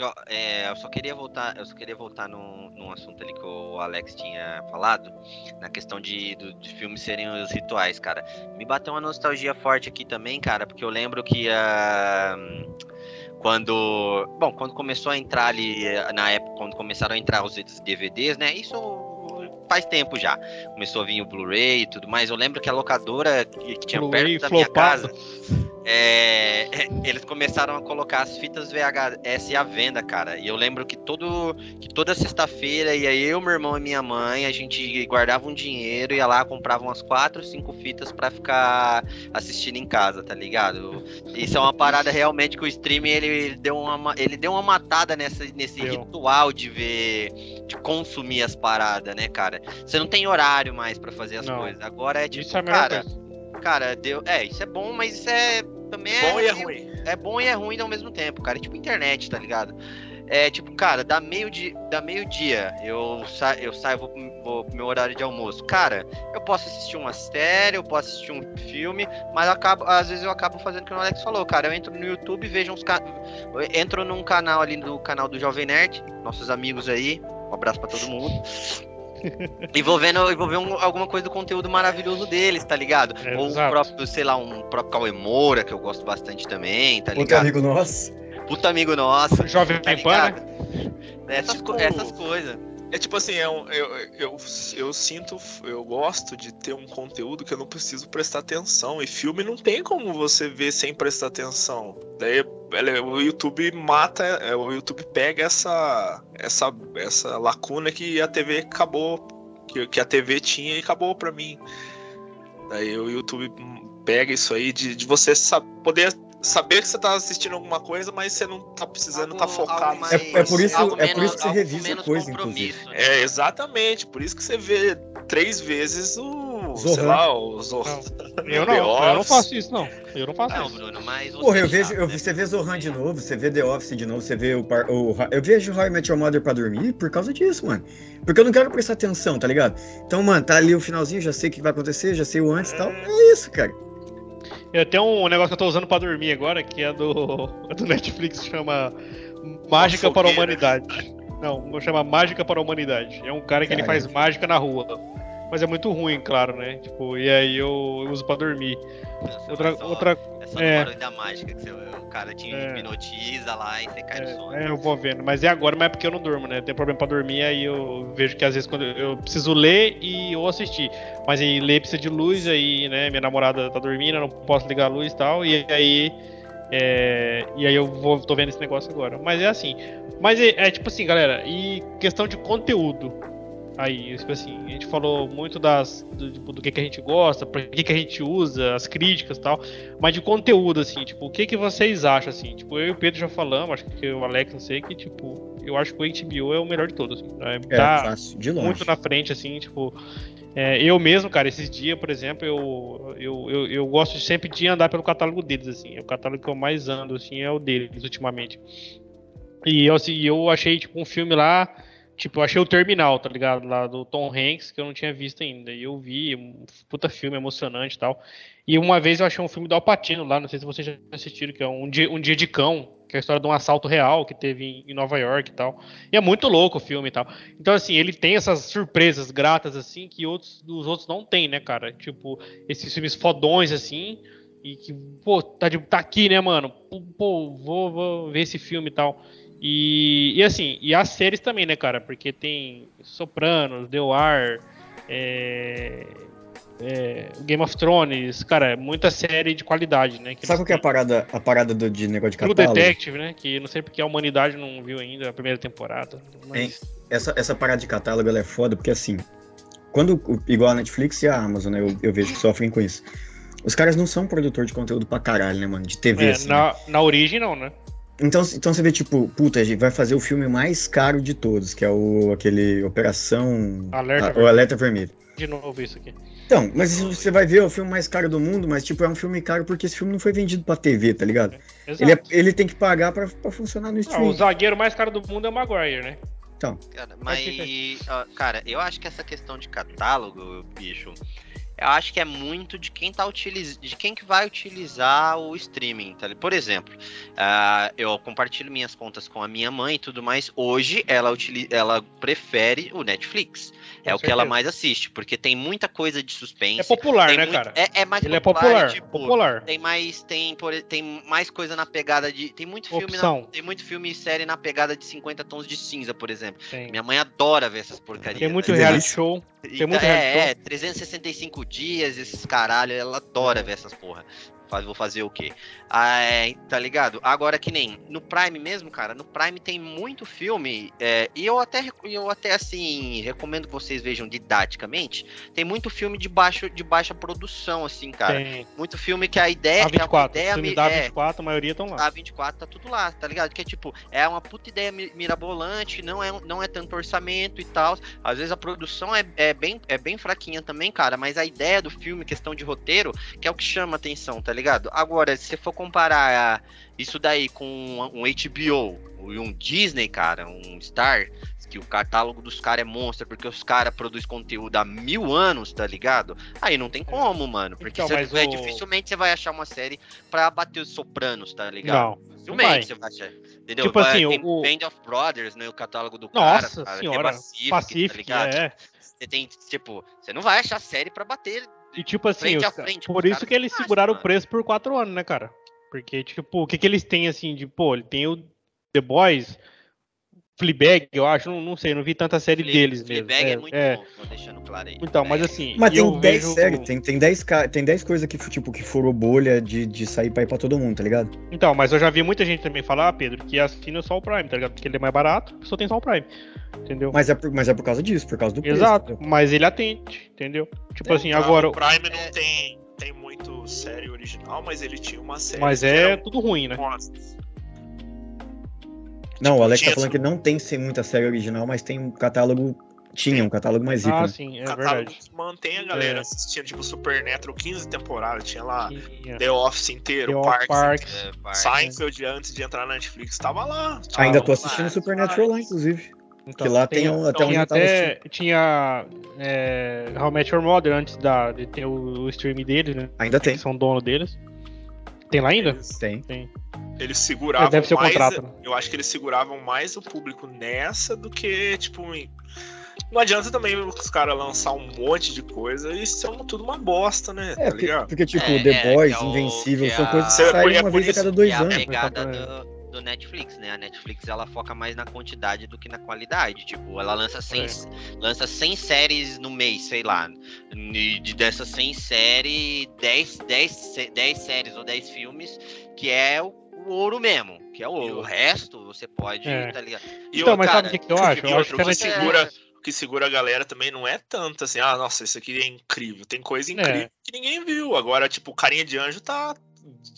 Ó, é, eu só queria voltar, eu só queria voltar num, num assunto ali que o Alex tinha falado, na questão de, do- de filmes serem os rituais, cara. Me bateu uma nostalgia forte aqui também, cara, porque eu lembro que ah, quando, bom, quando começou a entrar ali eh, na época, quando começaram a entrar os DVDs, né? Isso faz tempo já. Começou a vir o Blu-ray e tudo mais. Eu lembro que a locadora que, que tinha perto da minha casa, é, eles começaram a colocar as fitas VHS à venda, cara. E eu lembro que todo que toda sexta-feira ia eu, meu irmão e minha mãe, a gente guardava um dinheiro, ia lá, comprava umas quatro, cinco fitas pra ficar assistindo em casa, tá ligado? Isso é uma parada realmente que o streaming ele deu uma ma- ele deu uma matada nessa, nesse ritual de ver de consumir as paradas, né, cara? Você não tem horário mais pra fazer as Não. coisas. Agora é tipo, Isso é cara, coisa. Cara, deu, é, isso é bom, mas isso é também é Bom e é ruim. é bom e é ruim ao mesmo tempo, cara. É tipo internet, tá ligado? É tipo, cara, dá meio dia, dá meio dia, eu, sa eu saio, vou, pro- vou pro meu horário de almoço. Cara, eu posso assistir uma série, eu posso assistir um filme, mas eu acabo, às vezes eu acabo fazendo o que o Alex falou, cara. Eu entro no YouTube, vejo uns ca... eu entro num canal ali no canal do Jovem Nerd, nossos amigos aí. Um abraço pra todo mundo. E vou vendo, e vou ver um- alguma coisa do conteúdo maravilhoso deles, tá ligado? É, Ou o exato. próprio, sei lá, um próprio Cauê Moura, que eu gosto bastante também, tá ligado? amigo nosso. Puta amigo nosso. Jovem Tá Pan, né? Essas, Tipo- essas coisas. É tipo assim, é um- eu, eu, eu sinto, eu gosto de ter um conteúdo que eu não preciso prestar atenção. E filme não tem como você ver sem prestar atenção. Daí o YouTube mata, é, o YouTube pega essa, essa, essa lacuna que a TV acabou, que, que a TV tinha e acabou pra mim. Daí o YouTube pega isso aí de, de você poder saber que você tá assistindo alguma coisa, mas você não tá precisando estar Algo- focado. mais- É- é por isso- é por menos- isso que você revisa menos coisa, compromisso, né? É, exatamente. Por isso que você vê três vezes o. sei Zohan. lá, o Zohan. Eu The não, eu não faço isso, não. Eu não faço Não, isso. Bruno, mas você Porra, eu sabe, vejo, eu, né? você vê Zohan de novo, você vê The Office de novo, você vê o, par- o eu vejo How I Met Your Mother pra dormir por causa disso, mano. Porque eu não quero prestar atenção, tá ligado? Então, mano, tá ali o finalzinho, já sei o que vai acontecer, já sei o antes e tal. É isso, cara. Eu tenho um negócio que eu tô usando pra dormir agora, que é do, é do Netflix, chama Mágica para a. Humanidade. Não, chama Mágica para a Humanidade. É um cara que ele faz mágica na rua. Mas é muito ruim, claro, né? Tipo, e aí eu uso pra dormir. Outra, outra só é. no barulho da mágica que você, o cara te É. hipnotiza lá e você cai no sono. É, é, eu vou vendo. Mas é agora, mas é porque eu não durmo, né? Tem problema pra dormir, aí eu vejo que às vezes quando eu, eu preciso ler e ou assistir. Mas aí ler precisa de luz, aí, né? Minha namorada tá dormindo, eu não posso ligar a luz e tal. E aí. é, e aí eu vou, tô vendo esse negócio agora. Mas é assim. Mas é, é tipo assim, galera, e questão de conteúdo. Aí, tipo assim, a gente falou muito das do, tipo, do que, que a gente gosta, pra que, que a gente usa, as críticas e tal. Mas de conteúdo, assim, tipo, o que, que vocês acham, assim? Tipo, eu e o Pedro já falamos, acho que o Alex não sei, que, tipo, eu acho que o HBO é o melhor de todos. Assim, né? É Tá fácil, de longe. muito na frente, assim, tipo. é, eu mesmo, cara, esses dias, por exemplo, eu, eu, eu, eu gosto sempre de andar pelo catálogo deles, assim. O catálogo que eu mais ando, assim, é o deles, ultimamente. E eu, assim, eu achei, tipo, um filme lá. Tipo, eu achei o Terminal, tá ligado? Lá do Tom Hanks, que eu não tinha visto ainda. E eu vi, um puta filme emocionante e tal. E uma vez eu achei um filme do Alpatino lá, não sei se vocês já assistiram, que é um dia, um dia de cão, que é a história de um assalto real que teve em, Nova York e tal. E é muito louco o filme e tal. Então, assim, ele tem essas surpresas gratas, assim, que outros, os outros não tem, né, cara? Tipo, esses filmes fodões, assim, e que, pô, tá, de- tá aqui, né, mano? Pô, vou, vou ver esse filme e tal. E, e assim, e as séries também, né, cara? Porque tem Sopranos, The Wire, é, é, Game of Thrones, cara, muita série de qualidade, né? Sabe o que é a parada, a parada do, de negócio de True catálogo? Detective, né? Que não sei porque a humanidade não viu ainda a primeira temporada. Mas... Essa, essa parada de catálogo ela é foda, porque assim, quando, igual a Netflix e a Amazon, né, eu, eu vejo que sofrem com isso. Os caras não são produtor de conteúdo pra caralho, né, mano? De TV, É, assim, né? na, na origem não, né? Então, então você vê, tipo, puta, a gente vai fazer o filme mais caro de todos, que é o aquele Operação. Alerta a- o Vermelho. Alerta Vermelho. De novo isso aqui. Então, mas você vai ver é o filme mais caro do mundo, mas tipo, é um filme caro porque esse filme não foi vendido pra TV, tá ligado? Exato. Ele, é- ele tem que pagar pra, pra funcionar no Ah, stream. o zagueiro mais caro do mundo é o Maguire, né? Cara, mas, cara, eu acho que essa questão de catálogo, bicho, eu acho que é muito de quem tá utilizando, de quem que vai utilizar o streaming, tá? ligado? Por exemplo, ah, eu compartilho minhas contas com a minha mãe e tudo mais. Hoje ela utiliza, ela prefere o Netflix. É Com o que ela certeza. mais assiste, porque tem muita coisa de suspense. É popular, tem né, muito- cara? É, é mais Ele é popular, popular. tipo, popular. tem mais tem por, tem mais coisa na pegada de tem muito filme na- tem muito filme e série na pegada de 50 tons de cinza, por exemplo. Tem. Minha mãe adora ver essas porcarias. Tem muito Delícia. reality show. tem muito é, reality é, 365 dias, esses caralho, ela adora ver essas porra. Vou fazer o quê? Ah, é, tá ligado? Agora que nem no Prime mesmo, cara, no Prime tem muito filme, é, e eu até, eu até assim, recomendo que vocês vejam didaticamente, tem muito filme de, baixo, de baixa produção, assim, cara. tem. Muito filme que a ideia, que a A24. ideia filme da é, A24, a maioria estão lá. a 24 tá tudo lá, tá ligado? Que é tipo, é uma puta ideia mi- mirabolante, não é, não é tanto orçamento e tal. Às vezes a produção é, é, bem, é bem fraquinha também, cara, mas a ideia do filme, questão de roteiro, que é o que chama atenção, tá ligado? Agora, se você for comparar isso daí com um HBO e um Disney, cara, um Star, que o catálogo dos caras é monstro, porque os caras produzem conteúdo há mil anos, tá ligado? Aí não tem como, mano. Porque Então, você- é, o- dificilmente você vai achar uma série pra bater os sopranos, tá ligado? Não. Dificilmente vai. você vai achar. Entendeu? Tipo assim, tem o- Band of Brothers, né? O catálogo do Nossa cara. cara, senhora. Tem Pacific, Pacific, tá ligado? é. Você tem, tipo, você não vai achar série pra bater. E tipo assim, os frente, por isso que eles acham, seguraram o mano. preço por quatro anos, né, cara? Porque, tipo, o que, que eles têm assim de, pô, ele tem o The Boys, Fleabag, eu acho, não, não sei, não vi tanta série Fle- deles mesmo. Fleabag é, muito bom, tô deixando claro aí. Então, mas É, assim. Mas tem 10 vejo- séries, tem, tem 10, ca- tem 10 coisas que, tipo, que furou bolha de, de sair pra ir pra todo mundo, tá ligado? Então, mas eu já vi muita gente também falar, Pedro, que assina só o Prime, tá ligado? Porque ele é mais barato, pessoa tem só o Prime. Entendeu? Mas é por, mas é por causa disso, por causa do preço. Exato, entendeu? mas ele atende, entendeu? Tipo É, assim, o agora. Prime não é- tem, tem muito série original, mas ele tinha uma série. Mas é tudo ruim, né? Não, o Alex tá falando que não tem muita série original, mas tem um catálogo. Tinha um catálogo mais rico. Ah, né? sim, é catálogo verdade. que mantém a galera É. assistindo, tipo Supernatural 15 temporadas, tinha lá Tinha. The Office inteiro, The Parks, Parks. é, parte- Seinfeld antes de entrar na Netflix, tava lá. Tava Ainda tô assistindo lá, Supernatural lá, inclusive. Então, que lá tem, um- até Tinha assistindo. até. Tinha. É, How Met Your Mother antes da, de ter o, o stream deles, né? Ainda tem. São dono deles. Tem lá ainda? Eles, Tem. eles seguravam É, deve ser o mais. contrato, né? Eu acho que eles seguravam mais o público nessa do que, tipo, em- não adianta também os caras lançar um monte de coisa e são tudo uma bosta, né? É, tá porque, ligado? porque, tipo, É, The é, Boys, que é Invencível, que são é coisas que É saem uma vez a cada dois é a anos. pegada do, do Netflix, né? A Netflix ela foca mais na quantidade do que na qualidade. Tipo, ela lança 100, lança 100 séries no mês, sei lá. E de dessas 100 séries, 10, 10, sé- 10 séries ou 10 filmes, que é o, o ouro mesmo. Que é o ouro. O resto você pode, É. tá ligado? E Então, mas cara, sabe o que, que eu acho? Eu acho que a você Netflix- segura- o que segura a galera também não é tanto assim, ah, nossa, isso aqui é incrível. Tem coisa incrível que ninguém viu. Agora, tipo, Carinha de Anjo tá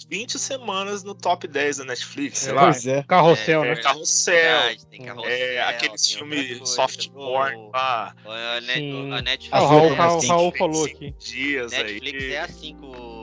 20 semanas no top 10 da Netflix, sei É, lá. Pois é. Carrossel, É, né? Carrossel, Verdade, tem É, carrossel, é, aqueles filmes soft porn lá. A, Net, a Netflix, Ah, o Raul, Raul, Raul falou cinco aqui. Dias Netflix aí. é assim com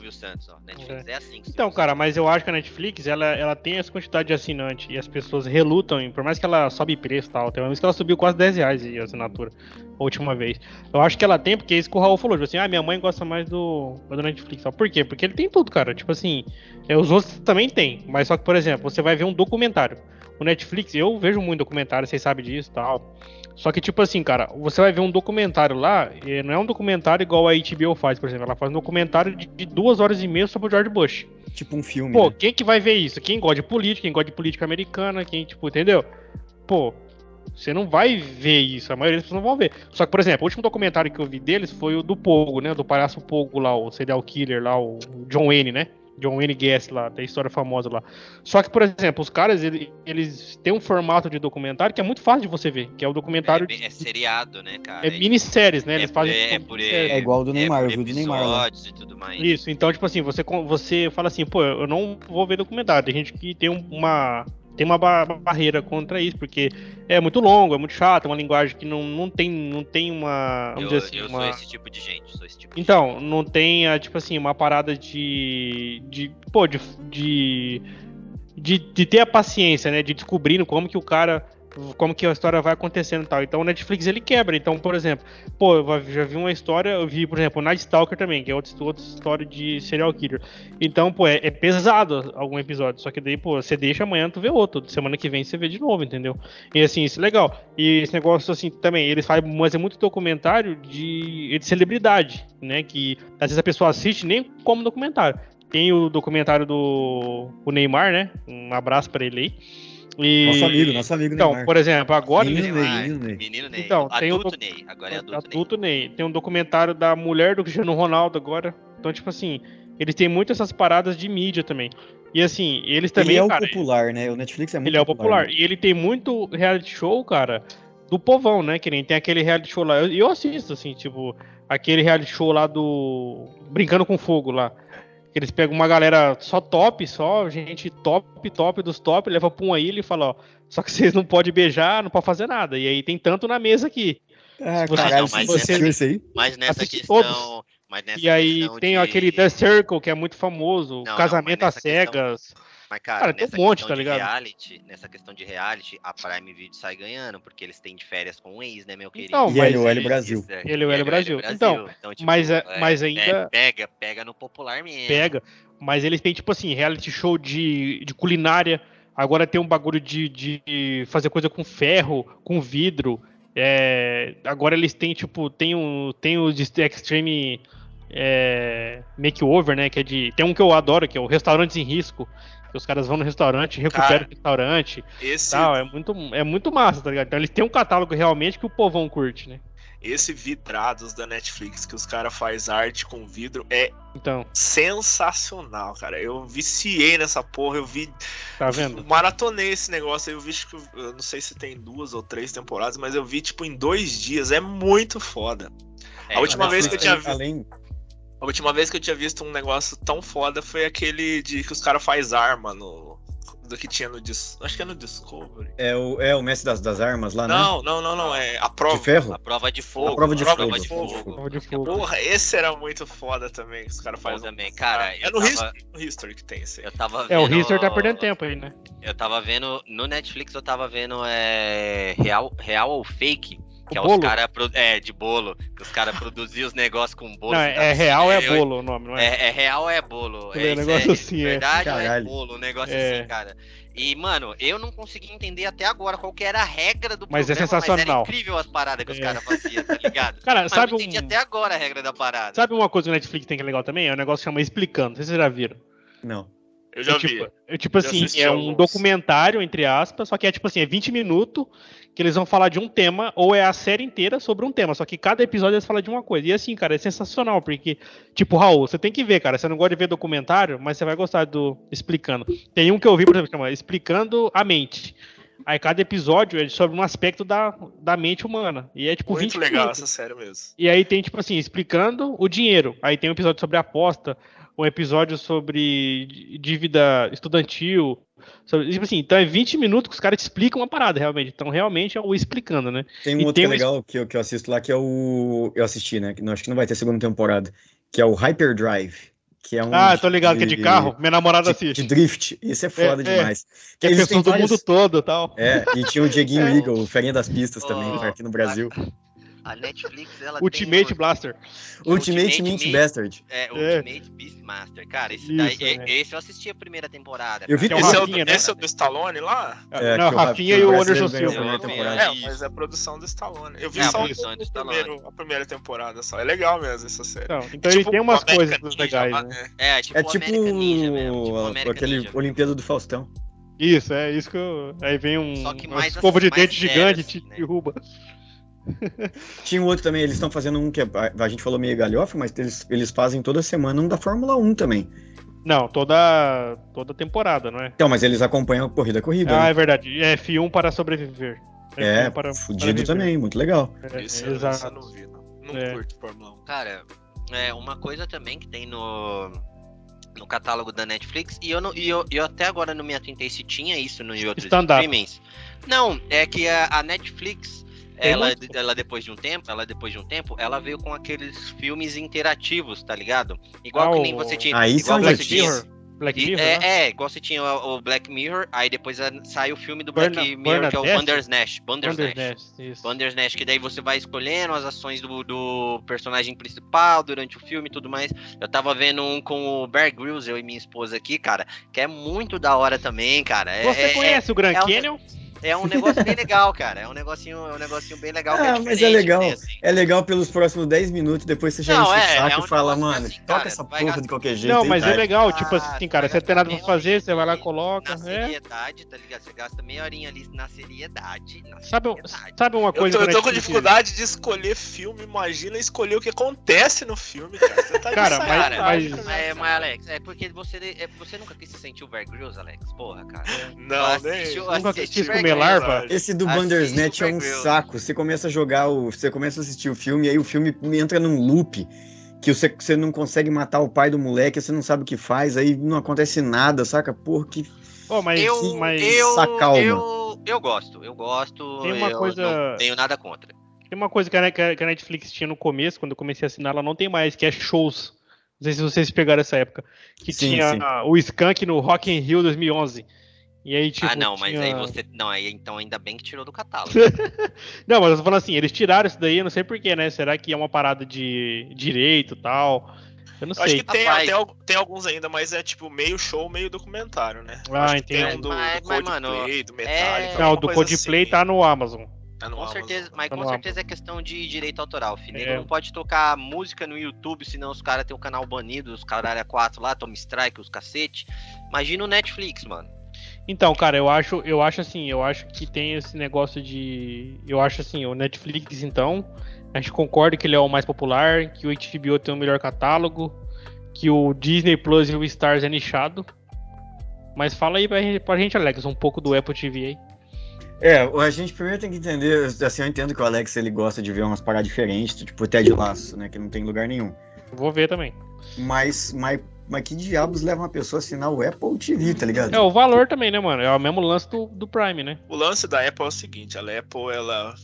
Silvio Santos, ó. Netflix é, assim com o Então, Silvio cara, mas eu acho que a Netflix, ela, ela tem essa quantidade de assinante e as pessoas relutam, em- por mais que ela sobe preço e tal, tem uma vez que ela subiu quase 10 reais a assinatura, a última vez. Eu acho que ela tem, porque é isso que o Raul falou, tipo assim, ah, minha mãe gosta mais do, do Netflix, por quê? Porque ele tem tudo, cara, tipo assim, é, os outros também tem, mas só que, por exemplo, você vai ver um documentário, o Netflix, eu vejo muito documentário, vocês sabem disso e tal, só que, tipo assim, cara, você vai ver um documentário lá, e não é um documentário igual a HBO faz, por exemplo. Ela faz um documentário de, de duas horas e meia sobre o George Bush. Tipo um filme. Pô, né? quem que vai ver isso? Quem gosta de política, quem gosta de política americana, quem, tipo, entendeu? Pô, você não vai ver isso, a maioria das pessoas não vão ver. Só que, por exemplo, o último documentário que eu vi deles foi o do Pogo, né? Do palhaço Pogo lá, o serial killer lá, o John Wayne, né? John Wayne Gacy lá, da história famosa lá. Só que, por exemplo, os caras, ele- eles têm um formato de documentário que é muito fácil de você ver, que é o documentário É, é seriado, né, cara? é minisséries, né? é Eles fazem. é tipo por-. É igual o do Neymar, é por do Neymar lá. episódios e tudo mais. Isso, então, tipo assim, você, você fala assim, pô, eu não vou ver documentário. Tem gente que tem um- uma. Tem uma ba- barreira contra isso, porque é muito longo, é muito chato, é uma linguagem que não, não tem, não tem uma. Vamos Eu, dizer assim, eu uma... sou esse tipo de gente, sou esse Então, não tem, a, tipo assim, uma parada de. de pô, de, de, de. de ter a paciência, né? De descobrindo como que o cara. Como que a história vai acontecendo e tal. Então o Netflix ele quebra. Então, por exemplo, pô, eu já vi uma história, eu vi, por exemplo, Night Stalker também, que é outra, outra história de serial killer. Então, pô, é, é pesado algum episódio. Só que daí, pô, você deixa amanhã, tu vê outro. Semana que vem você vê de novo, entendeu? E assim, isso é legal. E esse negócio, assim, também, eles fazem, mas é muito documentário de, de celebridade, né? Que às vezes a pessoa assiste nem como documentário. Tem o documentário do o Neymar, né? Um abraço pra ele aí. E... Nosso amigo, nosso amigo Então, Neymar. por exemplo, agora Menino Ney, Neymar, menino Ney. Menino Ney. Então, tem o adulto doc- Ney. Agora é adulto, adulto Ney. Tem um documentário da mulher do Cristiano Ronaldo agora. Então, tipo assim, eles têm muito essas paradas de mídia também. E assim, eles também, ele é o cara, popular, né? O Netflix é muito ele é o popular. né? E ele tem muito reality show, cara, do povão, né? Que nem tem aquele reality show lá. Eu, eu assisto, assim, tipo, aquele reality show lá do. Brincando com Fogo lá. Que eles pegam uma galera só top, só gente top, top dos top, leva pra uma ilha e fala, ó, só que vocês não podem beijar, não pode fazer nada. E aí tem tanto na mesa aqui. Ah, Você- caralho, Não, mas você- aí? Mas nessa questão. todos. Mas nessa E aí tem de- aquele The Circle, que é muito famoso, Não, Casamento não, às nessa questão- cegas. Mas, cara, Cara, tem nessa um monte, questão tá de ligado? reality, nessa questão de reality, a Prime Video sai ganhando, porque eles têm de férias com o ex, né, meu querido? Então, E mas- LOL Brasil. Isso, é. Ele é o L E Brasil. Então, tipo, mas é- mas é, ainda- pega, pega no popular mesmo. pega. Mas eles têm, tipo assim, reality show de, de culinária. Agora tem um bagulho de, de fazer coisa com ferro, com vidro. É, agora eles têm, tipo, tem um. Tem o de Extreme é, Makeover, né? Que é de. Tem um que eu adoro, que é o Restaurantes em Risco. Que os caras vão no restaurante, recuperam Cara, o restaurante Esse, tal. É muito, é muito massa, tá ligado? Então eles têm um catálogo realmente que o povão curte, né? esse Vidrados da Netflix, que os caras faz arte com vidro, é Então, sensacional, cara. Eu viciei nessa porra, eu vi. tá vendo? Maratonei esse negócio aí, eu vi, eu não sei se tem duas ou três temporadas, mas eu vi, tipo, em dois dias. É muito foda. É, A última vez que eu tinha visto. Além, A última vez que eu tinha visto um negócio tão foda foi aquele de que os caras faz arma no. Do que tinha no. Dis- Acho que é no Discovery. é o, é o mestre das, das armas lá, né? Não, não, não, não. É a prova. De ferro? A prova de fogo. A prova de Prova fogo. de fogo. Prova de fogo. Porra, esse era muito foda também. Que os caras fazem. também, cara, É eu no, tava- History, no History que tem esse aí. Eu tava vendo. É, o History tá perdendo tempo aí, né? Eu tava vendo. No Netflix eu tava vendo é, real, real ou fake. Que é os bolo? caras. É, de bolo. Que os caras produziam os negócios com bolo. Não, é, tá é real, é assistindo, bolo o nome, não é? É, é real ou é bolo? É É, isso negócio é, assim, é. verdade ou é bolo? Um negócio É. assim, cara. E, mano, eu não consegui entender até agora qual que era a regra do Mas é programa, Mas sensacional. era incrível as paradas que os É. caras faziam, tá ligado? Cara, Mas sabe eu não entendi um, até agora a regra da parada. sabe uma coisa que o Netflix tem que é legal também? É um negócio que chama Explicando. Não sei se vocês já viram. Não. Eu já é, vi. tipo, é tipo assim, é um documentário, entre aspas, só que é tipo assim, é 20 minutos que eles vão falar de um tema, ou é a série inteira sobre um tema, só que cada episódio eles falam de uma coisa. E assim, cara, é sensacional, porque, tipo, Raul, você tem que ver, cara. Você não gosta de ver documentário, mas você vai gostar do Explicando. Tem um que eu vi, por exemplo, chama Explicando a Mente. Aí cada episódio é sobre um aspecto da, da mente humana. E é tipo Muito 20 legal minutos. essa série mesmo. E aí tem, tipo assim, explicando o dinheiro. Aí tem um episódio sobre aposta, um episódio sobre dí- dívida estudantil. Sobre, tipo assim, então é 20 minutos que os caras explicam uma parada, realmente. Então, realmente é o explicando, né? Tem um E outro tem que é um legal que eu, que eu assisto lá, que é o. Eu assisti, né? que não- Acho que não vai ter segunda temporada. Que é o Hyperdrive. Que é um. ah, tô ligado que é de carro. Minha namorada De, de assiste. drift. Isso é foda É, é. demais. Que é Eles pessoas têm do vários- mundo todo e tal. É, e tinha o Dieguinho É. Eagle, o Ferinha das Pistas também, Oh, aqui no Brasil. A Netflix, ela Ultimate tem... um- Blaster. Ultimate, Ultimate Mint Mint- Bastard. É, É. Ultimate Beastmaster. Cara, esse, Isso, daí, é. e- esse eu assisti a primeira temporada. Eu vi é o esse, é o, do- né? esse é o do Stallone lá? É, não, que o Rafinha e o Anderson a Silva. primeira É. É, mas é a produção do Stallone. Eu vi É, a só produção o, do o Stallone. primeiro, a primeira temporada só. É legal mesmo essa série. Então, então ele Tipo tem umas coisas legais, né? É, tipo É o tipo. Tipo aquele. Olimpíada do Faustão. Isso, é isso que eu. Aí vem um Só que uma mais escova assim, de mais dente gigante e te né? derruba. Tinha um outro também, eles estão fazendo um que é- a, a gente falou meio galhofa, mas eles, eles fazem toda semana um da Fórmula 1 também. Não, toda toda temporada, não é? Então, mas eles acompanham a corrida a corrida. Ah, né? é verdade. É F1 para sobreviver. É, F1 para- fudido para também, muito legal. É, eu exato. não vi, não. Não É. curto Fórmula 1. Cara, é uma coisa também que tem no no catálogo da Netflix e eu não e eu, eu até agora não me atentei se tinha isso no outros streamings. Não, é que a, a Netflix ela, ela depois de um tempo, ela depois de um tempo, ela veio com aqueles filmes interativos, tá ligado? Igual Ah, que nem você tinha, Aí igual você Black tinha, Mirror. Black e- Mirror, é, né? é, igual você tinha o, o Black Mirror, aí depois sai o filme do Burna- Black Mirror, que é o? Bandersnatch. Bandersnatch. Bandersnatch, isso. Bandersnatch, que daí você vai escolhendo as ações do, do personagem principal durante o filme e tudo mais. Eu tava vendo um com o Bear Grylls, eu e minha esposa aqui, cara, que é muito da hora também, cara. É, Você é- conhece o Grand é um- Canyon? É, um negócio bem legal, cara. É um negocinho, é um negocinho bem legal. que Ah, mas é legal. né, assim. É legal pelos próximos 10 minutos, depois você já Não, enche é, o saco é e um fala, negócio mano, assim, toca cara, essa porra gastar- de qualquer jeito. Não, aí, mas é legal, tipo assim, cara, você tem nada pra fazer, você vai lá, coloca. Na É. seriedade, tá ligado? Você gasta meia horinha ali na seriedade. Na Sabe, seriedade. sabe uma Eu coisa tô, eu tô com dificuldade de escolher filme. Imagina escolher o que acontece no filme, cara. Você tá de Cara, mas- sacanagem, mas- cara. É, mas Alex, é porque você, é, você nunca quis se sentir o Bear Grylls, Alex? Porra, cara. Não, o- Nunca quis Bear comer larva? Esse do Assiste Bandersnatch é um saco. Você começa a jogar o. Você começa a assistir o filme e aí o filme entra num loop. Que você, você não consegue matar o pai do moleque, você não sabe o que faz, aí não acontece nada, saca? Porra, que. Pô, mas, Eu, mas eu, Sacalma. eu, eu gosto, eu gosto. Tem uma eu coisa- Não tenho nada contra. tem uma coisa que a, que a- Netflix tinha no começo, quando eu comecei a assinar, ela não tem mais, que é shows. Não sei se vocês pegaram essa época. Que Sim, tinha sim. ah, o Skank no Rock in Rio 2011. E aí, tipo. ah, não, mas tinha- aí você. Não, aí então ainda bem que tirou do catálogo. Não, mas eu tô falando assim, eles tiraram isso daí, eu não sei porquê, né? Será que é uma parada de direito e tal? Eu não Eu acho sei. que tem, Rapaz. até, al- tem alguns ainda, mas é tipo meio show, meio documentário, né? Ah, acho que tem entendi. um do, Mas- do mas, mano, do Metallica. é- Não, do Coldplay assim. tá no Amazon. É no Com Amazon. certeza, mas Tá com certeza é questão de direito autoral. filho. É. não pode tocar música no YouTube, senão os caras têm o canal banido, os caralho 4 lá, toma strike, os cacete. Imagina o Netflix, mano. Então, cara, eu acho, eu acho assim, eu acho que tem esse negócio de. Eu acho assim, o Netflix, então, a gente concorda que ele é o mais popular, que o HBO tem o melhor catálogo, que o Disney Plus e o Stars é nichado. Mas fala aí pra gente, pra gente, Alex, um pouco do Apple TV aí. É, a gente primeiro tem que entender, assim, eu entendo que o Alex ele gosta de ver umas paradas diferentes, tipo o Ted Lasso, né, que não tem lugar nenhum. Vou ver também. Mas, mas, mas que diabos leva uma pessoa a assinar o Apple TV, tá ligado? É o valor também, né, mano? É o mesmo lance do, do Prime, né? O lance da Apple é o seguinte, a Apple ela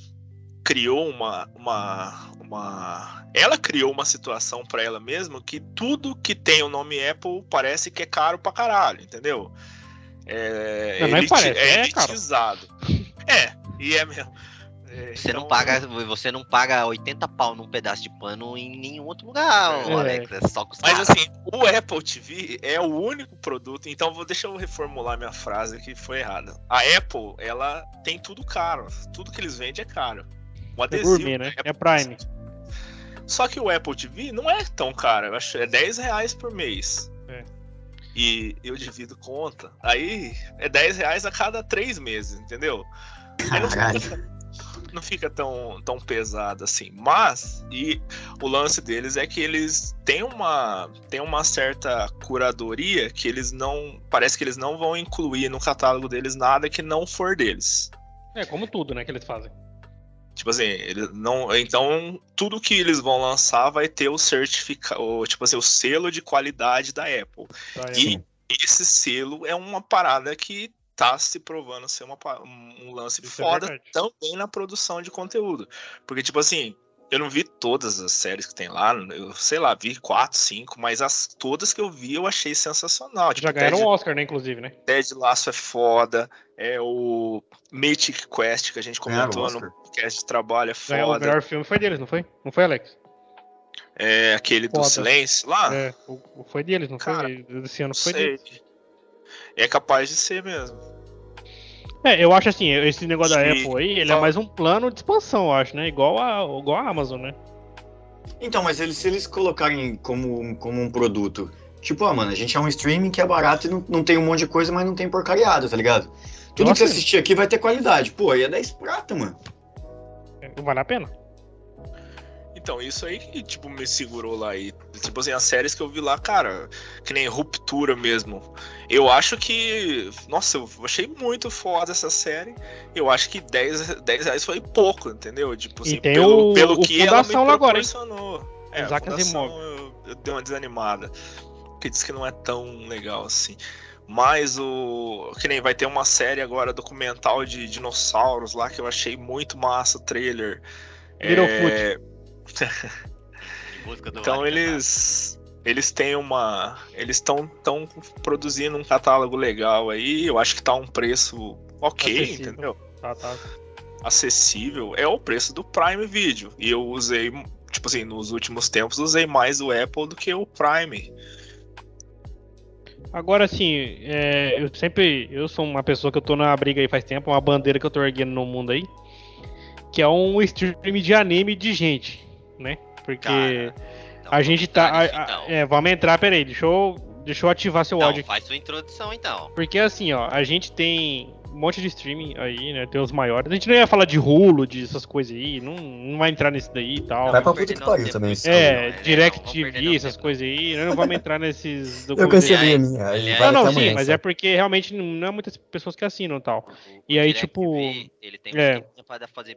criou uma uma uma ela criou uma situação pra ela mesma que tudo que tem o nome Apple parece que é caro pra caralho, entendeu? É, Não, não é eliti- parece, é caro. elitizado. É, e é mesmo. É, Você não então, paga, você não paga 80 pau num pedaço de pano em nenhum outro lugar, É. Alex. É só com os Mas caras. assim, o Apple TV é o único produto. Então, vou, deixa eu reformular minha frase que foi errada. A Apple, ela tem tudo caro. Tudo que eles vendem é caro. O É adesivo gourmet, né? Apple É Prime. Só que o Apple TV não é tão caro. Eu acho que é 10 reais por mês. É. E eu divido conta. Aí é 10 reais a cada três meses, entendeu? Aí não Caralho. Não fica tão, tão pesado assim. Mas, e o lance deles é que eles têm uma, têm uma certa curadoria que eles não. Parece que eles não vão incluir no catálogo deles nada que não for deles. É, como tudo, né, que eles fazem. Tipo assim, eles não. Então, tudo que eles vão lançar vai ter o certificado, tipo assim, o selo de qualidade da Apple. Pra E Apple. esse selo é uma parada que tá se provando ser uma, um lance Isso é foda verdade. também na produção de conteúdo. Porque, tipo assim, eu não vi todas as séries que tem lá, eu sei lá, vi quatro, cinco, mas as todas que eu vi eu achei sensacional. Tipo, Já ganharam Ted, o Oscar, né, inclusive, né? Ted Laço é foda, é o Mythic Quest que a gente comentou no podcast de trabalho é Ganhou o foda. melhor filme foi deles, não foi? Não foi, Alex? É aquele do Foda. silêncio lá? É, foi deles, não Cara, foi? Desse ano foi sei. deles. É capaz de ser mesmo. É, eu acho assim, esse negócio da Sim. Apple aí, ele é mais um plano de expansão, eu acho, né? Igual a, igual a Amazon, né? Então, mas eles, se eles colocarem como, como um produto, tipo, ah, mano, a gente é um streaming que é barato e não, não tem um monte de coisa, mas não tem porcariado, tá ligado? Tudo que você Nossa. assistir aqui vai ter qualidade. Pô, aí é 10 prata, mano. É, Vale a pena. Então, isso aí que, tipo, me segurou lá. E, tipo assim, as séries que eu vi lá, cara, que nem Ruptura mesmo. Eu acho que. Nossa, eu achei muito foda essa série. Eu acho que 10, 10 reais foi pouco, entendeu? Tipo assim, pelo, o- pelo o que ela me agora, proporcionou. É, a Fundação eu, eu dei uma desanimada. Porque diz que não é tão legal assim. Mas o. Que nem vai ter uma série agora documental de dinossauros lá que eu achei muito massa o trailer. Littlefoot. É, do então Vale eles eles têm uma eles estão tão produzindo um catálogo legal aí, eu acho que tá um preço OK, Acessível. entendeu? Tá, tá. Acessível, é o preço do Prime Video. E eu usei, tipo assim, nos últimos tempos usei mais o Apple do que o Prime. Agora, assim, é, eu sempre. Eu sou uma pessoa que eu tô na briga aí faz tempo, uma bandeira que eu tô erguendo no mundo aí. Que é um stream de anime de gente, né? Porque Cara, Então, a gente tá. vamos entrar a- a- é, vamos entrar, peraí, deixa eu, deixa eu ativar seu Então, aqui. faz sua introdução então. Porque assim, ó, a gente tem um monte de streaming aí, né? Tem os maiores. A gente não ia falar de Hulu, de essas coisas aí, não, não vai entrar nisso daí e tal. Vai pra puta que pariu também. É, não, não, Direct vamos perder TV, nosso essas coisas aí, nós não vamos entrar nesses Eu documentos. cancelei a minha. Não, não, sim, amanhã, mas é porque realmente não é muitas pessoas que assinam e tal. E aí, Direct tipo, TV, ele tem um é. pra fazer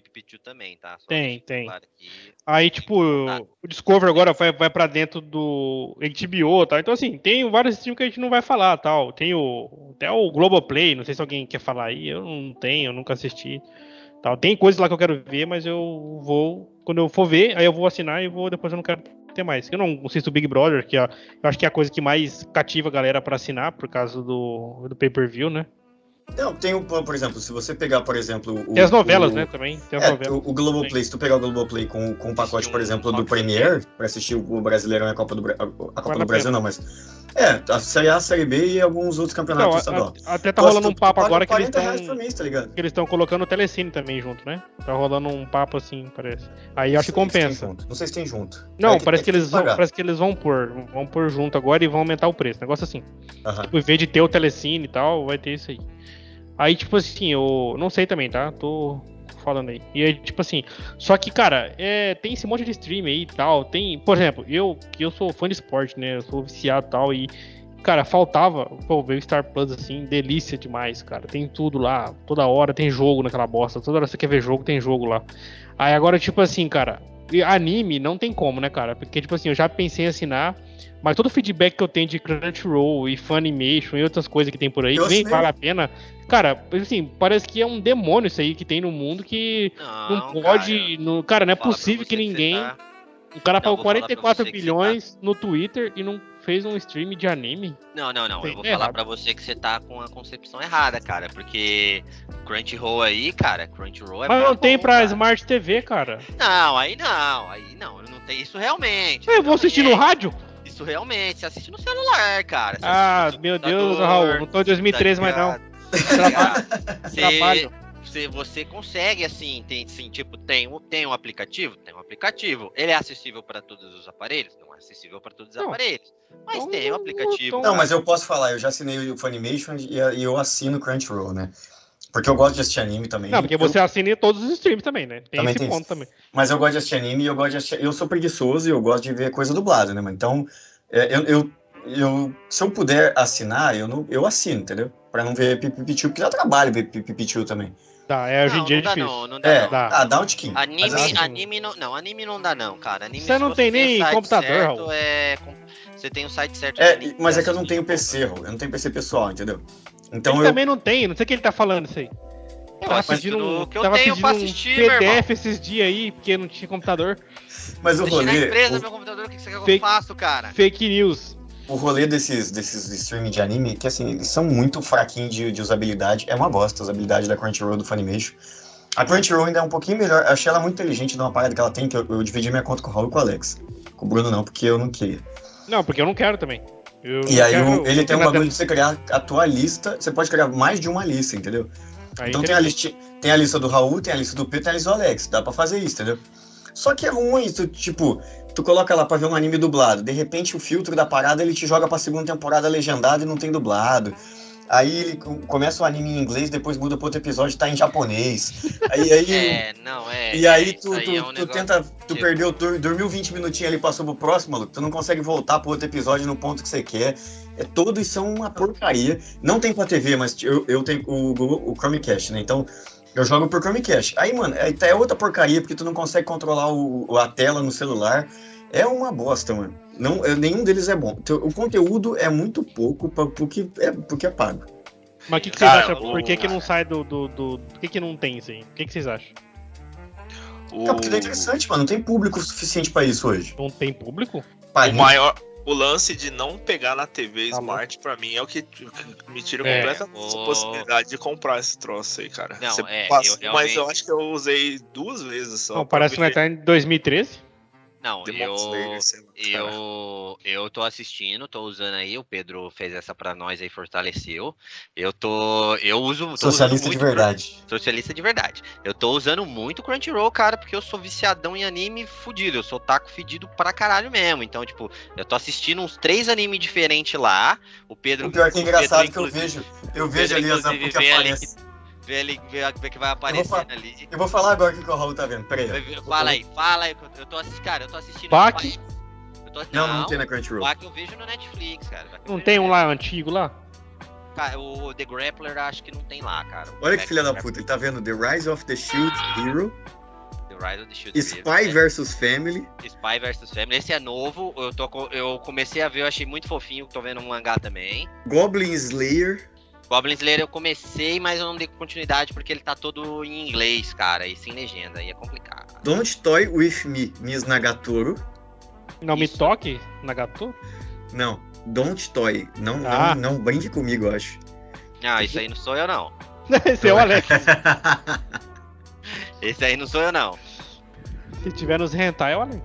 pipipitu também, tá? Só Tem, tem. claro aqui. Aí, tipo, Tá. o Discover agora vai, vai pra dentro do HBO tal. Então, assim, tem vários streams que a gente não vai falar tal. Tem o. Até o Globoplay, não sei se alguém quer falar aí. Eu não tenho, eu nunca assisti. Tal. Tem coisas lá que eu quero ver, mas eu vou. Quando eu for ver, aí eu vou assinar e vou. Depois eu não quero ter mais. Eu não assisto o Big Brother, que é, eu acho que é a coisa que mais cativa a galera pra assinar, por causa do, do pay-per-view, né? Não, tem o, por exemplo, se você pegar, por exemplo. O, Tem as novelas, o- né? Também. Tem as É, novelas. o, o Globoplay, se tu pegar o Globoplay com, com o pacote, por exemplo, do Fox Premiere, pra assistir o Brasileirão e a Copa do, Bra- a Copa do a Brasil, não, mas É, a Série A, a Série B e alguns outros campeonatos Não, a- estadual. a- até tá Gosto rolando um papo agora que eles 40 reais estão tá ligado? que eles estão colocando o Telecine também junto, né? Tá rolando um papo assim, parece. Aí acho que compensa. Não sei se tem junto. Não, É parece que tem eles vão, parece que eles vão pôr, vão pôr junto agora e vão aumentar o preço. Negócio assim. Aham. Tipo, em vez de ter o Telecine e tal, vai ter isso aí. Aí, tipo assim, eu não sei também, tá? Tô falando aí. E aí, tipo assim, só que, cara, é, tem esse monte de stream aí e tal. Tem, por exemplo, eu que eu sou fã de esporte, né? Eu sou viciado e tal. E, cara, faltava, pô, ver o Star Plus assim, delícia demais, cara. Tem tudo lá, toda hora tem jogo naquela bosta. Toda hora você quer ver jogo, tem jogo lá. Aí agora, tipo assim, cara, anime não tem como, né, cara? Porque, tipo assim, eu já pensei em assinar. Mas todo o feedback que eu tenho de Crunchyroll e Funimation e outras coisas que tem por aí, Eu que nem assinei. vale a pena. Cara, assim, parece que é um demônio isso aí que tem no mundo que não, pode. cara, no, cara, não é possível que ninguém. tá- O cara Não, pagou vou falar pra 44 você que você bilhões no Twitter e não fez um stream de anime. Não, não, não. Tem Eu vou errado. falar pra você que você tá com a concepção errada, cara. Porque Crunchyroll aí, cara, Crunchyroll é Mas não tem bom, pra cara. Smart TV, cara. Não, aí não, aí não. Não tem isso realmente. Eu vou assistir no rádio? Isso realmente, você assiste no celular, cara. Você Ah, meu Deus, Raul, não tô em 2013 mais não. tá ligado? Você- Trabalho. Você, você consegue, assim, tem, sim, tipo, tem, um- tem um aplicativo? Tem um aplicativo. Ele é acessível para todos os aparelhos? Não é acessível para todos os Não. aparelhos. Mas Então, tem um aplicativo. Não, mas eu posso falar, eu já assinei o Funimation e e eu assino o Crunchyroll, né? Porque eu gosto de assistir anime também. Não, porque Eu- você assina todos os streams também, né? Tem Também esse tem ponto isso. também. Mas eu gosto de assistir anime e eu gosto de assistir. Eu sou preguiçoso e eu gosto de ver coisa dublada, né? mano? Então, é, eu, eu, eu- se eu puder assinar, eu, não, eu assino, entendeu? Pra não ver Pipipichu, porque dá trabalho ver Pipipichu também. Tá, é, hoje em dia é não dá difícil. não, não dá É, não. Dá. ah, dá um tiquinho. Anime, assim, anime não, não, anime não dá não, cara. Anime, Você não tem tem nem computador, certo, Raul. é, com- você tem o site certo. É, anime mas é que eu não tenho. PC, eu não tenho PC pessoal, entendeu? Então ele eu. também não tem, não sei o que ele tá falando isso aí. Eu tava um, no que eu tava tenho pedindo pra um. PDF esses dias aí, porque não tinha computador. Mas o Deixei na rolê. empresa o- meu computador, o que você quer que eu Fake- faço, cara? Fake news. O rolê desses, desses streaming de anime, que assim, eles são muito fraquinhos de, de usabilidade. É uma bosta a usabilidade da Crunchyroll do Funimation. A Crunchyroll ainda é um pouquinho melhor. Eu achei ela muito inteligente numa parada que ela tem, que eu, eu dividi minha conta com o Raul e com o Alex. Com o Bruno não, porque eu não queria. Não, porque eu não quero também. Eu E aí quero- o- ele tem um bagulho de você criar a tua lista. Você pode criar mais de uma lista, entendeu? Aí então tem a, listi, tem a lista do Raul, tem a lista do Pedro, tem a lista do Alex. Dá pra fazer isso, entendeu? Só que é ruim, tu, tipo, tu coloca lá pra ver um anime dublado. De repente o filtro da parada ele te joga pra segunda temporada legendado e não tem dublado. Aí ele co- começa o anime em inglês, depois muda pro outro episódio e tá em japonês. Aí, aí, É, não, é. e aí é, tu, isso tu, é um tu tenta, tu tipo- perdeu, dur- dormiu 20 minutinhos ali, passou pro próximo, maluco, tu não consegue voltar pro outro episódio no ponto que você quer. É todo isso é uma porcaria. Não tem pra TV, mas eu, eu tenho o, o Chromecast, né? Então eu jogo por Chromecast. Aí, mano, aí tá é outra porcaria porque tu não consegue controlar o, a tela no celular. É uma bosta, mano. Não, é- nenhum deles é bom. O conteúdo é muito pouco pra, porque, é, porque é pago. Mas o que, que vocês Cara, acham? Por que, que não sai do, do, do- Por que, que não tem isso aí? O que, que vocês acham? O, Cara, porque não é interessante, mano. Não tem público suficiente pra isso hoje. Não tem público? Pra o maior. O lance de não pegar na TV Tá Smart, pra mim, é o que me tira É, completamente o- a possibilidade de comprar esse troço aí, cara. Não, Você é, passa- eu Mas eu realmente- acho que eu usei duas vezes só. Não, parece que nós tá em 2013. Não, Demon eu, Slayer, sei lá, cara. eu, eu tô assistindo, tô usando aí, o Pedro fez essa pra nós aí, fortaleceu. Eu tô, eu uso, tô socialista de verdade. Socialista de verdade. Eu tô usando muito Crunchyroll, cara, porque eu sou viciadão em anime fudido. Eu sou taco fedido pra caralho mesmo. Então, tipo, eu tô assistindo uns três animes diferentes lá. O Pedro. O pior que é engraçado Pedro, que eu vejo. Eu vejo Pedro, ali as que ali, vê, vê que vai aparecendo ali. Eu vou falar agora o que o Raul tá vendo. Peraí. Ver- ó. Fala aí, fala aí. eu- Eu tô assistindo, cara, eu tô assistindo. Baque? Eu tô, Não, não tem na Crunchyroll. Baque eu vejo no Netflix, cara. Eu Não tem um lá antigo lá? Cara, o The Grappler acho que não tem lá, cara. O Olha que filha da Grappler, puta. Ele tá vendo The Rise of the Shield Hero, The Rise of the Shield Spy Hero, vs Family. Spy vs Family. Esse é novo. Eu, tô, eu comecei a ver, eu achei muito fofinho. Tô vendo um mangá também. Goblin Slayer. Goblin Slayer eu comecei, mas eu não dei continuidade porque ele tá todo em inglês, cara, e sem legenda. Aí é complicado. Don't Toy With Me, Miss Nagatoro. Não me Isso. toque, Nagato? Não, Don't Toy. Não, Ah. não, não brinque comigo, eu acho. Ah, isso aí não sou eu, não. Esse é o Alex. Esse aí não sou eu, não. Se tiver nos hentai, é o Alex.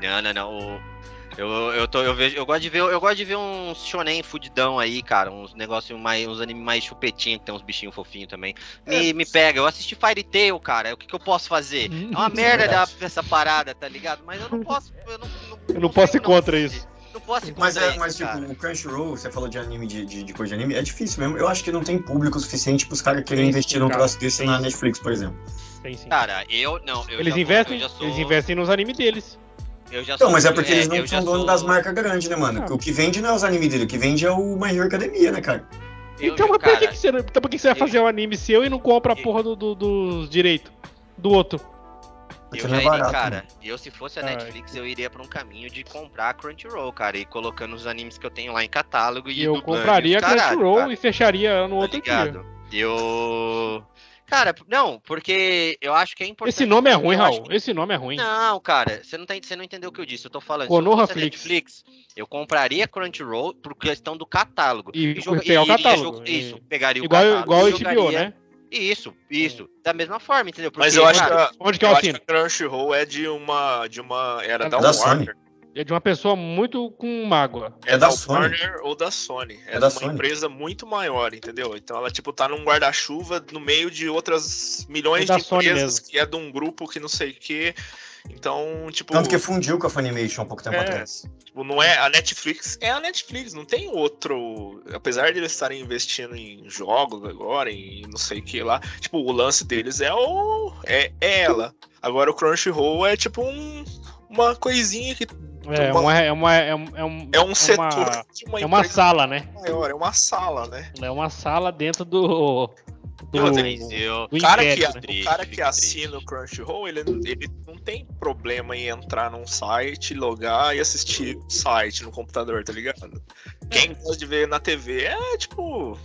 Não, não, não. O- Eu, eu, tô, eu, vejo, eu, gosto de ver, eu gosto de ver uns shonen fudidão aí, cara. Uns negócios mais. uns animes mais chupetinhos, que tem uns bichinhos fofinhos também. Me, É. me pega. Eu assisti Fire Tail, cara. O que, que eu posso fazer? É uma merda da, essa parada, tá ligado? Mas eu não posso. Eu não, não, Eu não posso ir contra assistir. isso. Não posso ir Mas, é, isso, mas tipo, cara. o Crunchyroll, você falou de anime, de, de, de coisa de anime, é difícil mesmo. Eu acho que não tem público suficiente pros caras querem Tem investir num troço desse na. Netflix, por exemplo. Tem sim. Cara, eu não. Eu Eles já investem, Sou, eu já sou, eles investem nos animes deles. Eu já Então, sou- mas é porque eles é, não eu já são donos sou- das marcas grandes, né, mano? Ah. O que vende não é os animes dele, o que vende é o My Hero Academia, né, cara? eu então, já- mas por que, que você, não- então por que você vai eu- fazer um anime seu e não compra a porra do, do- dos direitos do outro? Eu não já é iria, barato. cara, mano. eu se fosse a. Netflix, eu iria pra um caminho de comprar a Crunchyroll, cara, e colocando os animes que eu tenho lá em catálogo e eu dublando, compraria a Crunchyroll cara, e fecharia no tá outro dia. ligado? Eu... Cara, não, porque eu acho que é importante... Esse nome é ruim, Raul. que- Esse nome é ruim. Não, cara, você não, tá, você não entendeu o que eu disse. Eu tô falando. Konoha se. Netflix, eu compraria Crunchyroll por questão do catálogo. E joga- pegar o catálogo, e- Isso, pegaria o Igual, catálogo. igual o e HBO, jogaria- né? Isso, isso. Da mesma forma, entendeu? Mas Porque, eu acho que cara, a, Onde que é eu eu acho que a Crunchyroll é de uma. De uma era É da, da Warner. É de uma pessoa muito com mágoa. É, É da da, Sony. Warner ou da Sony. É, É da de uma Sony. empresa muito maior, entendeu? Então ela, tipo, tá num guarda-chuva no meio de outras milhões É de Sony empresas mesmo. que é de um grupo que não sei o quê. Então, tipo, Tanto que fundiu com a Funimation há pouco tempo É. atrás. tipo, não é a Netflix, é a Netflix, não tem outro. Apesar de eles estarem investindo em jogos agora, em não sei o que lá, tipo, o lance deles é o. é, é ela. Agora o Crunchyroll é tipo um, uma coisinha que É Uma- uma, é uma, é um, é um, é um setor uma, de uma é uma empresa sala, né? maior, é uma sala, né? É uma sala dentro do. do, Mas eu- do O cara, que, império, o né? Triste, cara que assina o Crunchyroll, ele, ele não tem problema em entrar num site, logar e assistir o site no computador, tá ligado? Quem gosta de ver na TV é tipo.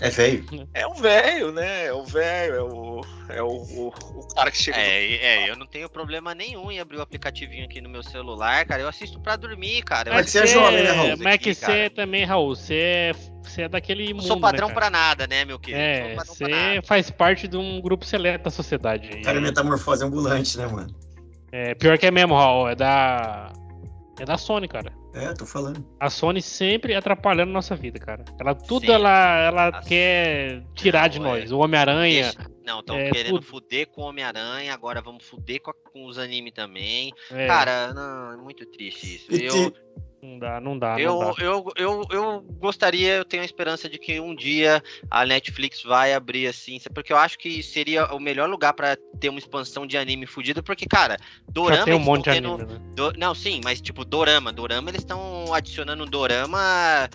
É feio. É um velho, né? É o velho, é o. É o, o, o cara que chega. É, é, eu não tenho problema nenhum em abrir o aplicativo aqui no meu celular, cara. Eu assisto pra dormir, cara. Eu Mas você é jovem, né, Raul? Mas é que você também, Raul, você é, você é daquele Não mundo. sou padrão né, pra nada, né, meu querido? É, você faz parte de um grupo seleto da sociedade. aí. Cara, metamorfose ambulante, né, mano? É, pior que é mesmo, Raul, é da. É da Sony, cara. É, tô falando. A Sony sempre atrapalhando nossa vida, cara. Ela tudo Sim. ela, ela A- quer tirar de Não, nós. é. O Homem-Aranha. Não, estão é, querendo tudo. fuder com o Homem-Aranha, agora vamos fuder com, a- com os animes também. é, Cara, não, é muito triste isso. E Eu, te- não dá, não dá, não eu, dá. eu, eu, eu gostaria, eu tenho a esperança de que um dia a Netflix vai abrir assim, porque eu acho que seria o melhor lugar pra ter uma expansão de anime fudido, porque, cara, Dorama. Já tem um eles monte de anime, né? Do- Não, sim, mas tipo, Dorama. Dorama, eles estão adicionando Dorama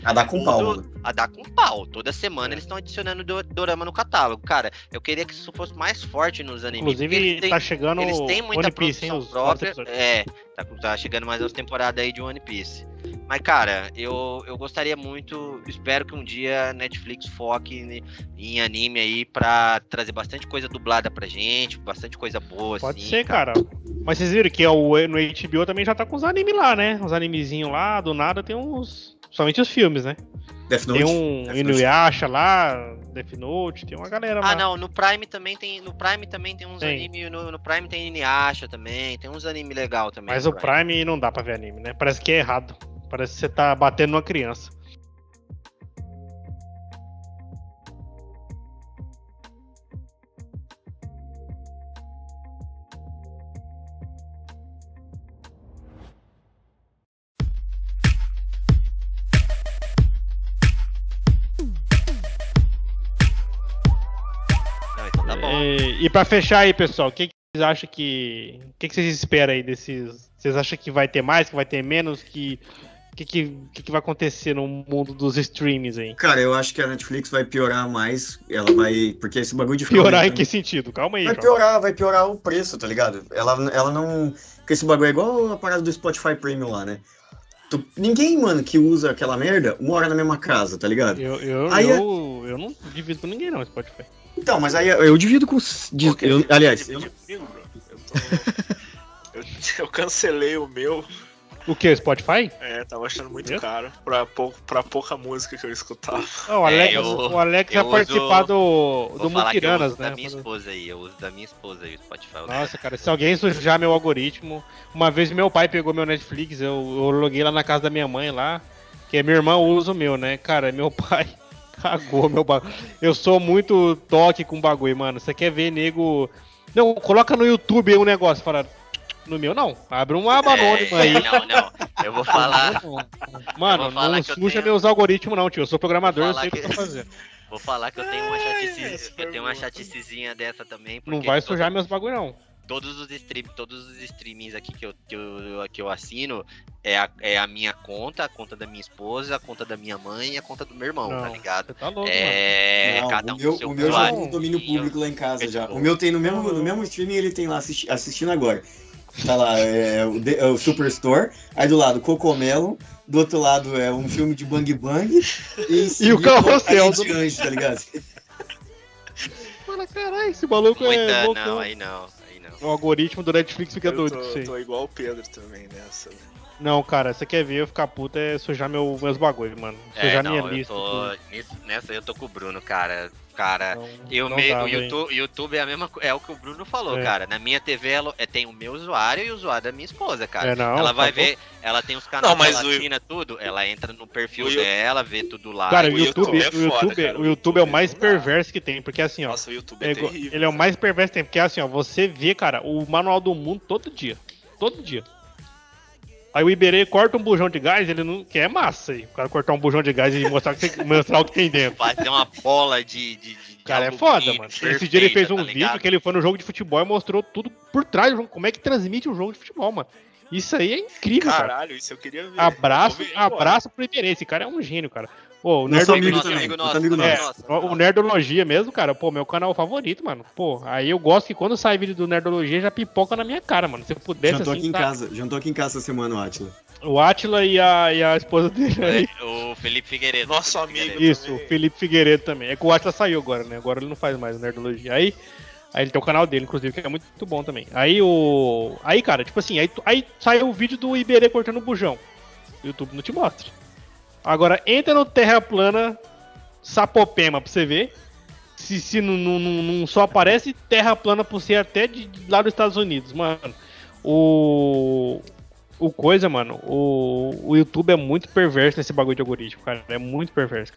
A dar com Tudo- pau, mano. a dar com pau. Toda semana É. eles estão adicionando do- Dorama no catálogo. Cara, eu queria que isso fosse mais forte nos animes. Inclusive, eles têm, tá chegando eles têm muita One Piece, hein, produção os novos própria. É, tá, tá chegando mais as temporadas aí de One Piece. Mas, cara, eu, eu gostaria muito, espero que um dia a Netflix foque em, anime aí pra trazer bastante coisa dublada pra gente, bastante coisa boa, Pode assim. ser, cara. Mas vocês viram que o, no HBO também já tá com os animes lá, né? Os animezinhos lá, do nada tem uns. Somente os filmes, né? Death Note. Tem um Death Note. Inuyasha lá, Death Note, tem uma galera lá. Ah, não, no Prime também tem, no Prime também tem uns Tem. anime, no, no Prime tem Inuyasha também, tem uns anime legal também. Mas o Prime não dá pra ver anime, né? Parece que é errado. Parece que você tá batendo numa criança. Então tá. E, pra fechar aí, pessoal, o que, que vocês acham que. O que, que vocês esperam aí desses. Vocês acham que vai ter mais, que vai ter menos? Que. O que, que, que, que vai acontecer no mundo dos streams aí? Cara, eu acho que a Netflix vai piorar mais. Ela vai. Porque esse bagulho de ficar Piorar em que sentido? Calma aí, Vai João. piorar, vai piorar o preço, tá ligado? Ela, ela não. Porque esse bagulho é igual a parada do Spotify Premium lá, né? Tu- ninguém, mano, que usa aquela merda mora na mesma casa, tá ligado? Eu, eu, Aí é- eu, eu não divido com ninguém, não, Spotify. Então, mas aí eu divido com. eu- aliás, eu. Eu, eu- eu cancelei o meu O que? Spotify? É, tava achando muito Eu? caro pra, pou, pra pouca música que eu escutava. Não, o Alex, eu- o Alex vai participar do, do uso né? da minha esposa aí, eu uso da minha esposa aí o Spotify. Nossa, cara, se alguém sujar meu algoritmo. Uma vez meu pai pegou meu Netflix, eu, eu loguei lá na casa da minha mãe lá, que minha irmã usa o meu, né? Cara, meu pai cagou meu bagulho. Eu sou muito toque com bagulho, mano. Você quer ver nego. Não, coloca no YouTube aí um negócio, fala. No meu não. Abre uma aba anônima aí. É, não, não. Eu vou falar, Mano, vou falar não suja tenho- meus algoritmos, não, tio. Eu sou programador, eu sei o que eu tô fazendo. vou falar que eu tenho uma É, chatice, eu tenho uma chaticezinha dessa também, Não vai todo- sujar meus bagulho, não. todos os stream, todos os streamings aqui que eu, que eu, que eu assino é a, é a minha conta, a conta da minha esposa, a conta da minha mãe e a conta do meu irmão, tá Não. ligado? Você tá louco, mano. É, Não, cada um o meu, o meu já tem um domínio público lá em casa já. O meu tem no mesmo, no mesmo streaming, ele tem lá assisti- assistindo agora. Tá lá, é, o, de- é o Superstore, aí do lado Cocomelo, do outro lado é um filme de Bang Bang e, em seguida, Carrossel do- Anjo, tá ligado? Mano, caralho, esse maluco é Muita, loucão. não, aí não, aí não. O algoritmo do Netflix fica Eu doido tô, tô igual o Pedro também nessa. Não, cara, você quer ver eu ficar puta é sujar meu, meus bagulho, mano. É, Sujar não, minha eu lista. tô, nessa eu tô com o Bruno, cara. Cara, Não- eu não me, dá, o. YouTube, YouTube é a mesma é o que o Bruno falou, É. cara. Na minha TV ela, é, tem o meu usuário e o usuário da minha esposa, cara. É, não, ela vai tá bom. ver, ela tem os canais Não, mas ela o- assina tudo, ela entra no perfil o dela, vê tudo lá. Cara, o o YouTube, é o YouTube, foda, cara, o YouTube é o mais perverso que tem, porque assim, ó. Nossa, o YouTube é é, terrível. ele é o mais perverso que tem, porque assim, ó, você vê, cara, o manual do mundo todo dia. Todo dia. Aí o Iberê corta um bujão de gás, ele não. Que é massa aí. O cara cortar um bujão de gás e mostrar, que você- mostrar o que tem dentro. Fazer uma bola de. de, de cara é foda, mano. Esse dia ele fez um perfeita, tá vídeo que ele foi no jogo de futebol e mostrou tudo por trás. Como é que transmite um jogo de futebol, mano. Isso aí é incrível, cara. Caralho, isso eu queria ver. Abraço, ver abraço pro Iberê. Esse cara é um gênio, cara. Pô, o Nosso Nerd amigo nosso também, amigo nosso amigo nosso, nosso. nosso. O Nerdologia mesmo, cara, pô, meu canal favorito, mano. Pô, aí eu gosto que quando sai vídeo do Nerdologia já pipoca na minha cara, mano. Se eu pudesse, Jantou assim, aqui em tá- casa, jantou aqui em casa essa semana, o Atila. o Atila e a, e a esposa dele aí. O Felipe Figueiredo. Nosso Felipe amigo. Figueiredo. Isso, o Felipe Figueiredo também. É que o Atila saiu agora, né? Agora ele não faz mais o Nerdologia. Aí, aí ele tem o canal dele, inclusive, que é muito, muito bom também. Aí o. Aí, cara, tipo assim, aí, aí saiu o vídeo do Iberê cortando o bujão. O YouTube não te mostra. Agora entra no Terra Plana Sapopema pra você ver. Se, se não, não, não- só aparece terra plana por ser até de, de lá dos Estados Unidos, mano. O. O coisa, mano, o, o YouTube é muito perverso nesse bagulho de algoritmo, cara. É muito perverso.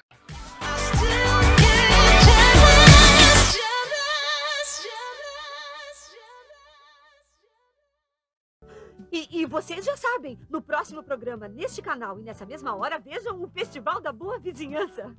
E, e vocês já sabem, no próximo programa, neste canal e nessa mesma hora, vejam o Festival da Boa Vizinhança.